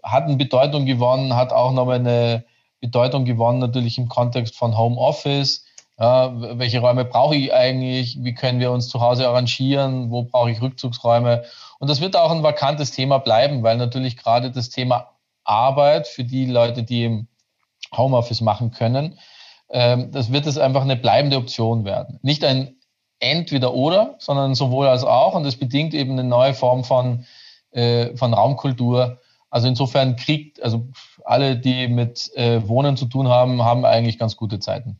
[SPEAKER 2] hatten Bedeutung gewonnen, hat auch nochmal eine Bedeutung gewonnen, natürlich im Kontext von Homeoffice. Ja, welche Räume brauche ich eigentlich? Wie können wir uns zu Hause arrangieren? Wo brauche ich Rückzugsräume? Und das wird auch ein vakantes Thema bleiben, weil natürlich gerade das Thema Arbeit für die Leute, die im Homeoffice machen können, ähm, das wird es einfach eine bleibende Option werden. Nicht ein entweder oder, sondern sowohl als auch. Und das bedingt eben eine neue Form von, äh, von Raumkultur. Also insofern kriegt, also alle, die mit äh, Wohnen zu tun haben, haben eigentlich ganz gute Zeiten.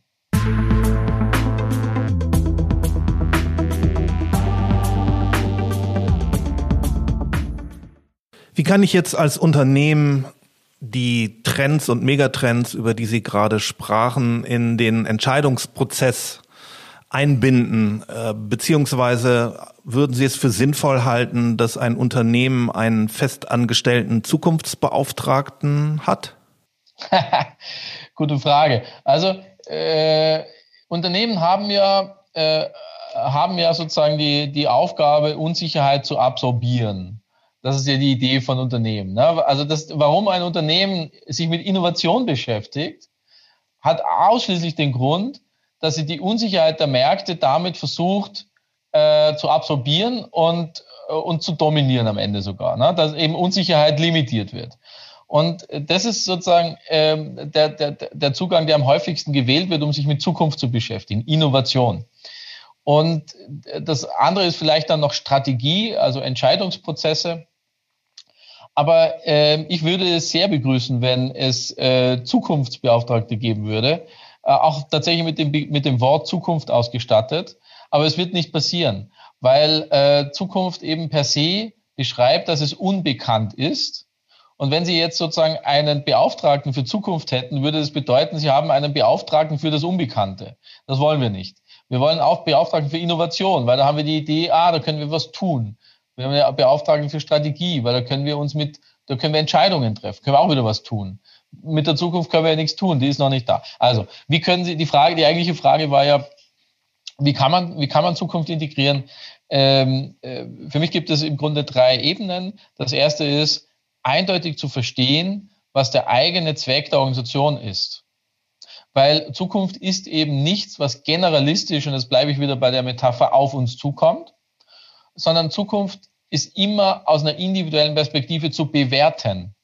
[SPEAKER 1] Wie kann ich jetzt als Unternehmen die Trends und Megatrends, über die Sie gerade sprachen, in den Entscheidungsprozess einbinden? Äh, beziehungsweise würden Sie es für sinnvoll halten, dass ein Unternehmen einen festangestellten Zukunftsbeauftragten hat?
[SPEAKER 2] Gute Frage. Also äh, Unternehmen haben ja, äh, haben ja sozusagen die, die Aufgabe, Unsicherheit zu absorbieren. Das ist ja die Idee von Unternehmen. Ne? Also das, warum ein Unternehmen sich mit Innovation beschäftigt, hat ausschließlich den Grund, dass sie die Unsicherheit der Märkte damit versucht äh, zu absorbieren und, äh, und zu dominieren am Ende sogar. Ne? Dass eben Unsicherheit limitiert wird. Und das ist sozusagen ähm, der, der, der Zugang, der am häufigsten gewählt wird, um sich mit Zukunft zu beschäftigen, Innovation. Und das andere ist vielleicht dann noch Strategie, also Entscheidungsprozesse. Aber äh, ich würde es sehr begrüßen, wenn es äh, Zukunftsbeauftragte geben würde, äh, auch tatsächlich mit dem, mit dem Wort Zukunft ausgestattet. Aber es wird nicht passieren, weil äh, Zukunft eben per se beschreibt, dass es unbekannt ist und wenn Sie jetzt sozusagen einen Beauftragten für Zukunft hätten, würde das bedeuten, Sie haben einen Beauftragten für das Unbekannte. Das wollen wir nicht. Wir wollen auch Beauftragten für Innovation, weil da haben wir die Idee, ah, da können wir was tun. Wir haben ja Beauftragten für Strategie, weil da können wir uns mit, da können wir Entscheidungen treffen, können wir auch wieder was tun. Mit der Zukunft können wir ja nichts tun, die ist noch nicht da. Also, wie können Sie, die Frage, die eigentliche Frage war ja, wie kann man, wie kann man Zukunft integrieren? Ähm, äh, für mich gibt es im Grunde drei Ebenen. Das erste ist, eindeutig zu verstehen, was der eigene Zweck der Organisation ist. Weil Zukunft ist eben nichts, was generalistisch, und jetzt bleibe ich wieder bei der Metapher, auf uns zukommt, sondern Zukunft ist immer aus einer individuellen Perspektive zu bewerten.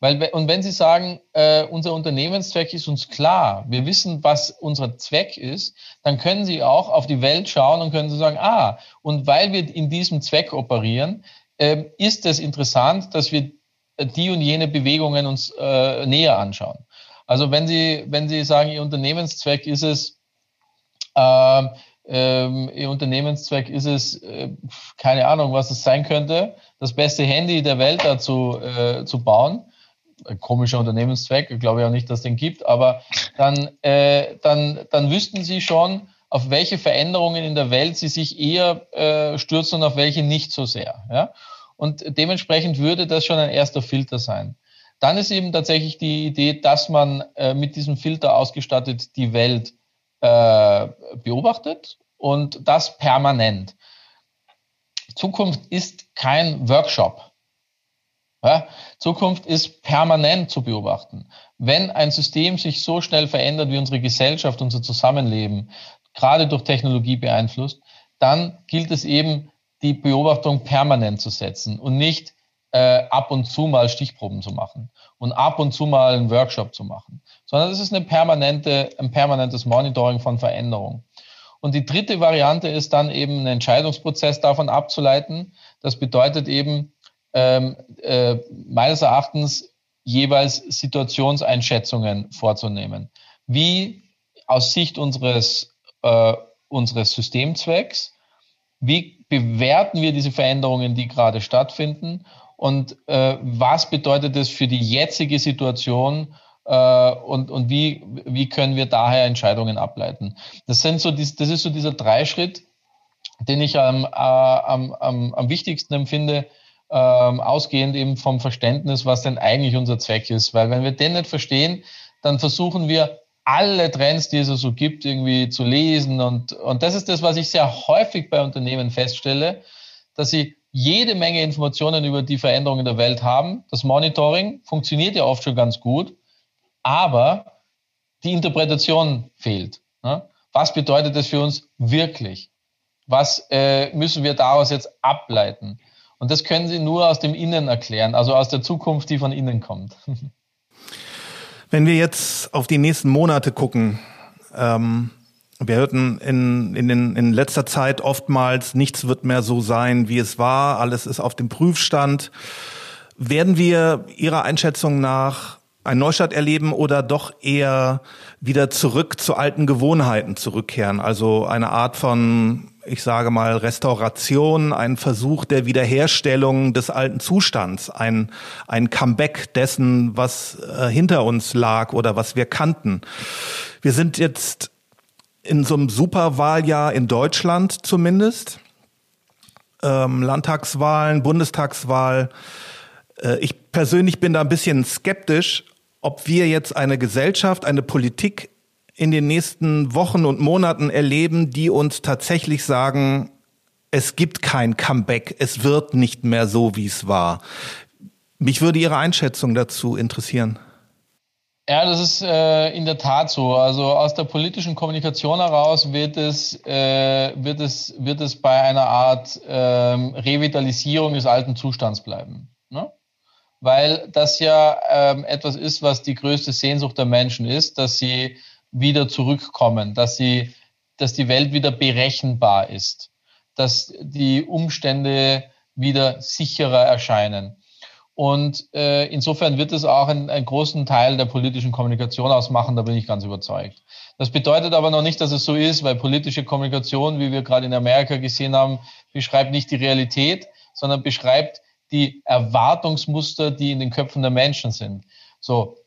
[SPEAKER 2] Weil, und wenn Sie sagen, äh, unser Unternehmenszweck ist uns klar, wir wissen, was unser Zweck ist, dann können Sie auch auf die Welt schauen und können Sie sagen, ah, und weil wir in diesem Zweck operieren, äh, ist es interessant, dass wir die und jene Bewegungen uns äh, näher anschauen. Also wenn Sie, wenn Sie sagen, Ihr Unternehmenszweck ist es, äh, äh, Ihr Unternehmenszweck ist es, äh, keine Ahnung, was es sein könnte, das beste Handy der Welt dazu äh, zu bauen. Ein komischer Unternehmenszweck, ich glaube ja nicht, dass es den gibt, aber dann, äh, dann, dann wüssten Sie schon, auf welche Veränderungen in der Welt Sie sich eher äh, stürzen und auf welche nicht so sehr. Ja? Und dementsprechend würde das schon ein erster Filter sein. Dann ist eben tatsächlich die Idee, dass man äh, mit diesem Filter ausgestattet die Welt äh, beobachtet und das permanent. Zukunft ist kein Workshop. Ja? Zukunft ist permanent zu beobachten. Wenn ein System sich so schnell verändert wie unsere Gesellschaft, unser Zusammenleben, gerade durch Technologie beeinflusst, dann gilt es eben, die Beobachtung permanent zu setzen und nicht äh, ab und zu mal Stichproben zu machen und ab und zu mal einen Workshop zu machen, sondern es ist eine permanente, ein permanentes Monitoring von Veränderungen. Und die dritte Variante ist dann eben einen Entscheidungsprozess davon abzuleiten. Das bedeutet eben ähm, äh, meines Erachtens jeweils Situationseinschätzungen vorzunehmen. Wie aus Sicht unseres, äh, unseres Systemzwecks, wie bewerten wir diese Veränderungen, die gerade stattfinden und äh, was bedeutet das für die jetzige Situation äh, und, und wie, wie können wir daher Entscheidungen ableiten. Das, sind so, das ist so dieser Dreischritt, den ich am, äh, am, am, am wichtigsten empfinde, ähm, ausgehend eben vom Verständnis, was denn eigentlich unser Zweck ist. Weil wenn wir den nicht verstehen, dann versuchen wir alle Trends, die es so gibt, irgendwie zu lesen. Und, und das ist das, was ich sehr häufig bei Unternehmen feststelle, dass sie jede Menge Informationen über die Veränderungen der Welt haben. Das Monitoring funktioniert ja oft schon ganz gut, aber die Interpretation fehlt. Ne? Was bedeutet das für uns wirklich? Was äh, müssen wir daraus jetzt ableiten? Und das können Sie nur aus dem Innen erklären, also aus der Zukunft, die von innen kommt.
[SPEAKER 1] Wenn wir jetzt auf die nächsten Monate gucken, ähm, wir hörten in, in, den, in letzter Zeit oftmals, nichts wird mehr so sein, wie es war, alles ist auf dem Prüfstand. Werden wir Ihrer Einschätzung nach einen Neustart erleben oder doch eher wieder zurück zu alten Gewohnheiten zurückkehren? Also eine Art von ich sage mal, Restauration, ein Versuch der Wiederherstellung des alten Zustands, ein, ein Comeback dessen, was äh, hinter uns lag oder was wir kannten. Wir sind jetzt in so einem Superwahljahr in Deutschland zumindest. Ähm, Landtagswahlen, Bundestagswahl. Äh, ich persönlich bin da ein bisschen skeptisch, ob wir jetzt eine Gesellschaft, eine Politik in den nächsten Wochen und Monaten erleben, die uns tatsächlich sagen, es gibt kein Comeback, es wird nicht mehr so, wie es war. Mich würde Ihre Einschätzung dazu interessieren.
[SPEAKER 2] Ja, das ist äh, in der Tat so. Also aus der politischen Kommunikation heraus wird es, äh, wird es, wird es bei einer Art ähm, Revitalisierung des alten Zustands bleiben. Ne? weil das ja ähm, etwas ist, was die größte Sehnsucht der Menschen ist, dass sie wieder zurückkommen, dass sie, dass die Welt wieder berechenbar ist, dass die Umstände wieder sicherer erscheinen. Und äh, insofern wird es auch einen, einen großen Teil der politischen Kommunikation ausmachen, da bin ich ganz überzeugt. Das bedeutet aber noch nicht, dass es so ist, weil politische Kommunikation, wie wir gerade in Amerika gesehen haben, beschreibt nicht die Realität, sondern beschreibt die Erwartungsmuster, die in den Köpfen der Menschen sind. So.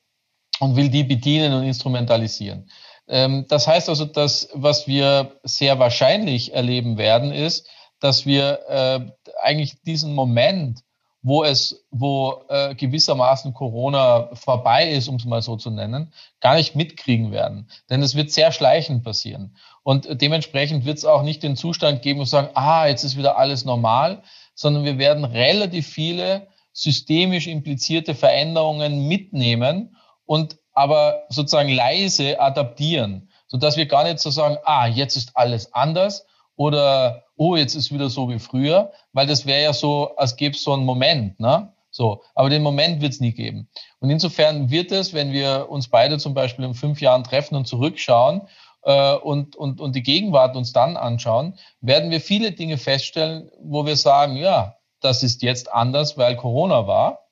[SPEAKER 2] Und will die bedienen und instrumentalisieren. Ähm, das heißt also, dass was wir sehr wahrscheinlich erleben werden, ist, dass wir äh, eigentlich diesen Moment, wo es, wo äh, gewissermaßen Corona vorbei ist, um es mal so zu nennen, gar nicht mitkriegen werden. Denn es wird sehr schleichend passieren. Und dementsprechend wird es auch nicht den Zustand geben und sagen, ah, jetzt ist wieder alles normal, sondern wir werden relativ viele systemisch implizierte Veränderungen mitnehmen und aber sozusagen leise adaptieren, sodass wir gar nicht so sagen, ah, jetzt ist alles anders oder oh, jetzt ist wieder so wie früher, weil das wäre ja so, als gäbe es so einen Moment, ne? So, aber den Moment wird es nie geben. Und insofern wird es, wenn wir uns beide zum Beispiel in fünf Jahren treffen und zurückschauen äh, und, und, und die Gegenwart uns dann anschauen, werden wir viele Dinge feststellen, wo wir sagen, ja, das ist jetzt anders, weil Corona war.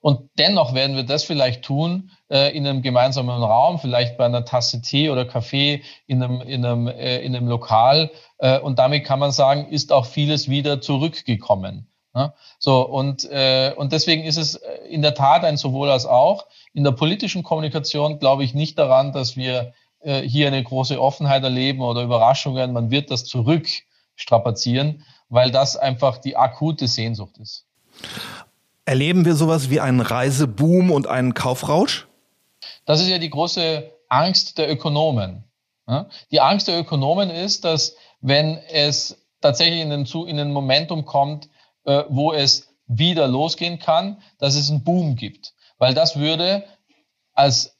[SPEAKER 2] Und dennoch werden wir das vielleicht tun äh, in einem gemeinsamen Raum, vielleicht bei einer Tasse Tee oder Kaffee in einem, in einem, äh, in einem Lokal. Äh, und damit kann man sagen, ist auch vieles wieder zurückgekommen. Ne? So, und, äh, und deswegen ist es äh, in der Tat ein sowohl als auch. In der politischen Kommunikation glaube ich nicht daran, dass wir äh, hier eine große Offenheit erleben oder Überraschungen. Man wird das zurückstrapazieren, weil das einfach die akute Sehnsucht ist.
[SPEAKER 1] Erleben wir sowas wie einen Reiseboom und einen Kaufrausch?
[SPEAKER 2] Das ist ja die große Angst der Ökonomen. Die Angst der Ökonomen ist, dass wenn es tatsächlich in den, in den Momentum kommt, äh, wo es wieder losgehen kann, dass es einen Boom gibt. Weil das würde als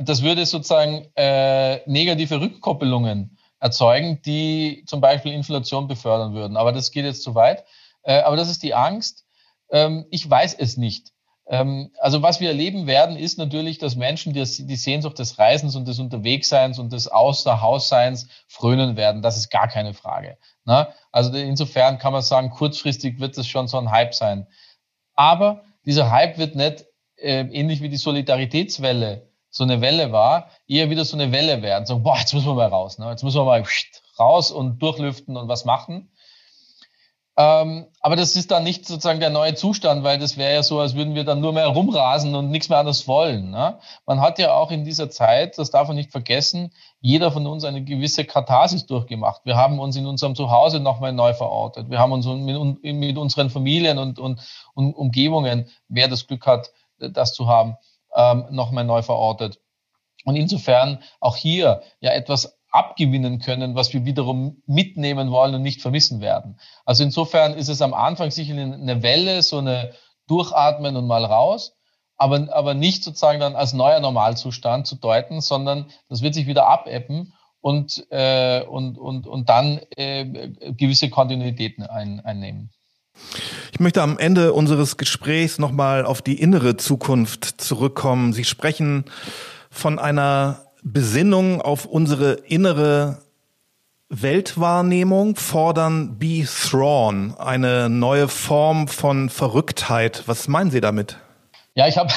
[SPEAKER 2] das würde sozusagen äh, negative Rückkoppelungen erzeugen, die zum Beispiel Inflation befördern würden. Aber das geht jetzt zu weit. Äh, aber das ist die Angst, ähm, ich weiß es nicht. Ähm, also was wir erleben werden, ist natürlich, dass Menschen die, die Sehnsucht des Reisens und des Unterwegsseins und des Außerhausseins frönen werden. Das ist gar keine Frage. Ne? Also insofern kann man sagen, kurzfristig wird es schon so ein Hype sein. Aber dieser Hype wird nicht äh, ähnlich wie die Solidaritätswelle so eine Welle war, eher wieder so eine Welle werden. So, boah, jetzt müssen wir mal raus. Ne? Jetzt müssen wir mal raus und durchlüften und was machen. Ähm, aber das ist dann nicht sozusagen der neue Zustand, weil das wäre ja so, als würden wir dann nur mehr rumrasen und nichts mehr anderes wollen. Ne? Man hat ja auch in dieser Zeit, das darf man nicht vergessen, jeder von uns eine gewisse Katharsis durchgemacht. Wir haben uns in unserem Zuhause nochmal neu verortet. Wir haben uns mit, mit unseren Familien und, und, und, Umgebungen, wer das Glück hat, das zu haben, ähm, nochmal neu verortet. Und insofern auch hier ja etwas abgewinnen können, was wir wiederum mitnehmen wollen und nicht vermissen werden. Also insofern ist es am Anfang sicher eine Welle, so eine Durchatmen und mal raus, aber, aber nicht sozusagen dann als neuer Normalzustand zu deuten, sondern das wird sich wieder abebben und, äh, und, und, und dann äh, gewisse Kontinuitäten ein, einnehmen.
[SPEAKER 1] Ich möchte am Ende unseres Gesprächs nochmal auf die innere Zukunft zurückkommen. Sie sprechen von einer Besinnung auf unsere innere Weltwahrnehmung fordern Be Thrawn, eine neue Form von Verrücktheit. Was meinen Sie damit?
[SPEAKER 2] Ja, ich habe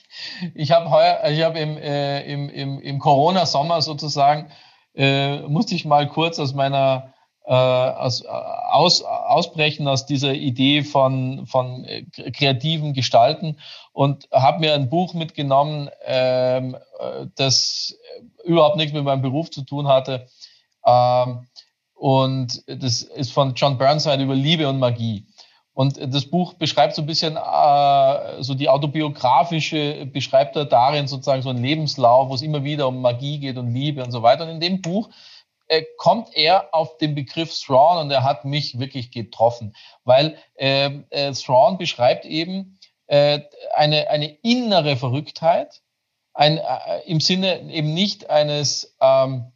[SPEAKER 2] ich habe heuer, ich habe im, äh, im, im, im Corona-Sommer sozusagen, äh, musste ich mal kurz aus meiner äh, aus, aus, ausbrechen aus dieser Idee von, von äh, kreativen Gestalten und habe mir ein Buch mitgenommen, ähm, äh, das überhaupt nichts mit meinem Beruf zu tun hatte. Ähm, und das ist von John Burnside über Liebe und Magie. Und das Buch beschreibt so ein bisschen äh, so die autobiografische, beschreibt er darin sozusagen so einen Lebenslauf, wo es immer wieder um Magie geht und Liebe und so weiter. Und in dem Buch äh, kommt er auf den Begriff Thrawn und er hat mich wirklich getroffen, weil äh, äh, Thrawn beschreibt eben äh, eine, eine innere Verrücktheit, ein, äh, im Sinne eben nicht eines ähm,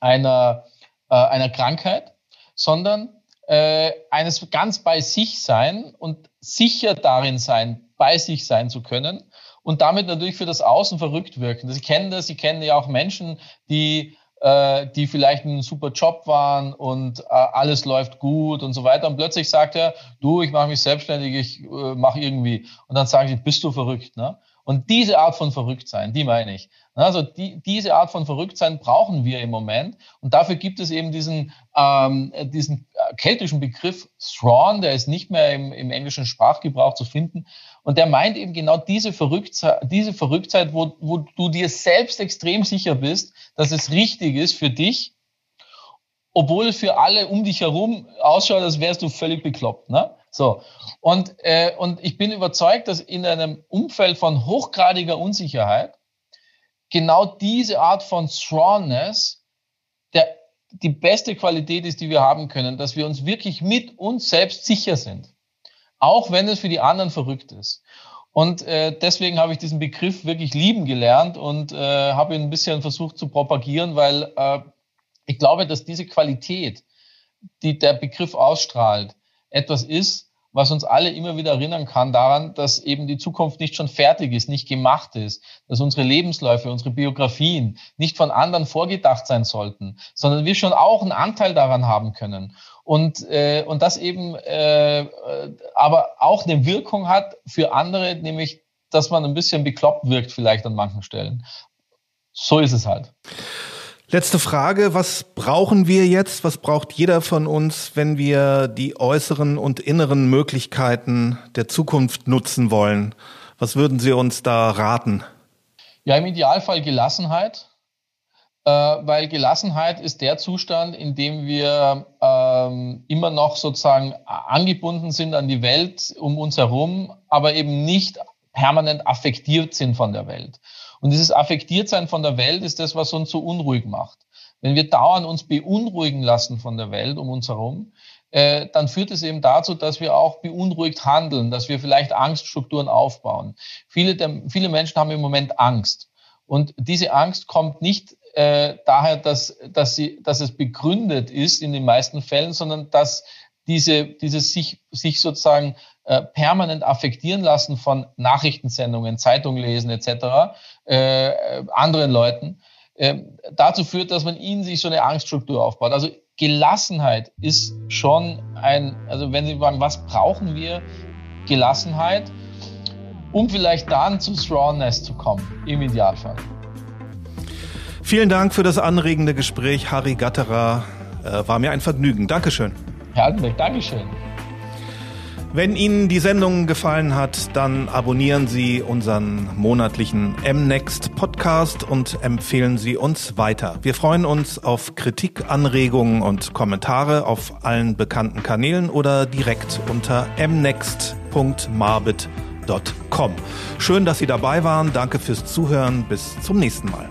[SPEAKER 2] einer, äh, einer Krankheit, sondern eines ganz bei sich sein und sicher darin sein, bei sich sein zu können und damit natürlich für das Außen verrückt wirken. Sie kennen das, Sie kennen ja auch Menschen, die äh, die vielleicht einen super Job waren und äh, alles läuft gut und so weiter. Und plötzlich sagt er, du, ich mache mich selbstständig, ich äh, mache irgendwie. Und dann sagen sie, bist du verrückt? Ne? Und diese Art von Verrücktsein, die meine ich. Also die, diese Art von Verrücktsein brauchen wir im Moment. Und dafür gibt es eben diesen, ähm, diesen keltischen Begriff Thrawn, der ist nicht mehr im, im englischen Sprachgebrauch zu finden. Und der meint eben genau diese Verrücktheit, diese Verrücktheit wo, wo du dir selbst extrem sicher bist, dass es richtig ist für dich, obwohl es für alle um dich herum ausschaut, als wärst du völlig bekloppt. Ne? So. Und, äh, und ich bin überzeugt, dass in einem Umfeld von hochgradiger Unsicherheit genau diese Art von Strongness der, die beste Qualität ist, die wir haben können, dass wir uns wirklich mit uns selbst sicher sind. Auch wenn es für die anderen verrückt ist. Und äh, deswegen habe ich diesen Begriff wirklich lieben gelernt und äh, habe ihn ein bisschen versucht zu propagieren, weil äh, ich glaube, dass diese Qualität, die der Begriff ausstrahlt, etwas ist, was uns alle immer wieder erinnern kann daran, dass eben die Zukunft nicht schon fertig ist, nicht gemacht ist, dass unsere Lebensläufe, unsere Biografien nicht von anderen vorgedacht sein sollten, sondern wir schon auch einen Anteil daran haben können. Und, äh, und das eben äh, aber auch eine Wirkung hat für andere, nämlich dass man ein bisschen bekloppt wirkt vielleicht an manchen Stellen. So ist es halt.
[SPEAKER 1] Letzte Frage, was brauchen wir jetzt, was braucht jeder von uns, wenn wir die äußeren und inneren Möglichkeiten der Zukunft nutzen wollen? Was würden Sie uns da raten?
[SPEAKER 2] Ja, im Idealfall Gelassenheit, äh, weil Gelassenheit ist der Zustand, in dem wir ähm, immer noch sozusagen angebunden sind an die Welt um uns herum, aber eben nicht permanent affektiert sind von der Welt. Und dieses Affektiertsein von der Welt ist das, was uns so unruhig macht. Wenn wir dauernd uns beunruhigen lassen von der Welt um uns herum, äh, dann führt es eben dazu, dass wir auch beunruhigt handeln, dass wir vielleicht Angststrukturen aufbauen. Viele, der, viele Menschen haben im Moment Angst. Und diese Angst kommt nicht äh, daher, dass, dass, sie, dass es begründet ist in den meisten Fällen, sondern dass diese, dieses sich, sich sozusagen äh, permanent affektieren lassen von Nachrichtensendungen, Zeitung lesen etc., äh, anderen Leuten, äh, dazu führt, dass man ihnen sich so eine Angststruktur aufbaut. Also Gelassenheit ist schon ein, also wenn Sie fragen, was brauchen wir? Gelassenheit, um vielleicht dann zu Strongness zu kommen, im Idealfall.
[SPEAKER 1] Vielen Dank für das anregende Gespräch, Harry Gatterer. Äh, war mir ein Vergnügen. Dankeschön.
[SPEAKER 2] Herr Altenbeck, Dankeschön.
[SPEAKER 1] Wenn Ihnen die Sendung gefallen hat, dann abonnieren Sie unseren monatlichen MNext Podcast und empfehlen Sie uns weiter. Wir freuen uns auf Kritik, Anregungen und Kommentare auf allen bekannten Kanälen oder direkt unter mnext.marbit.com. Schön, dass Sie dabei waren. Danke fürs Zuhören. Bis zum nächsten Mal.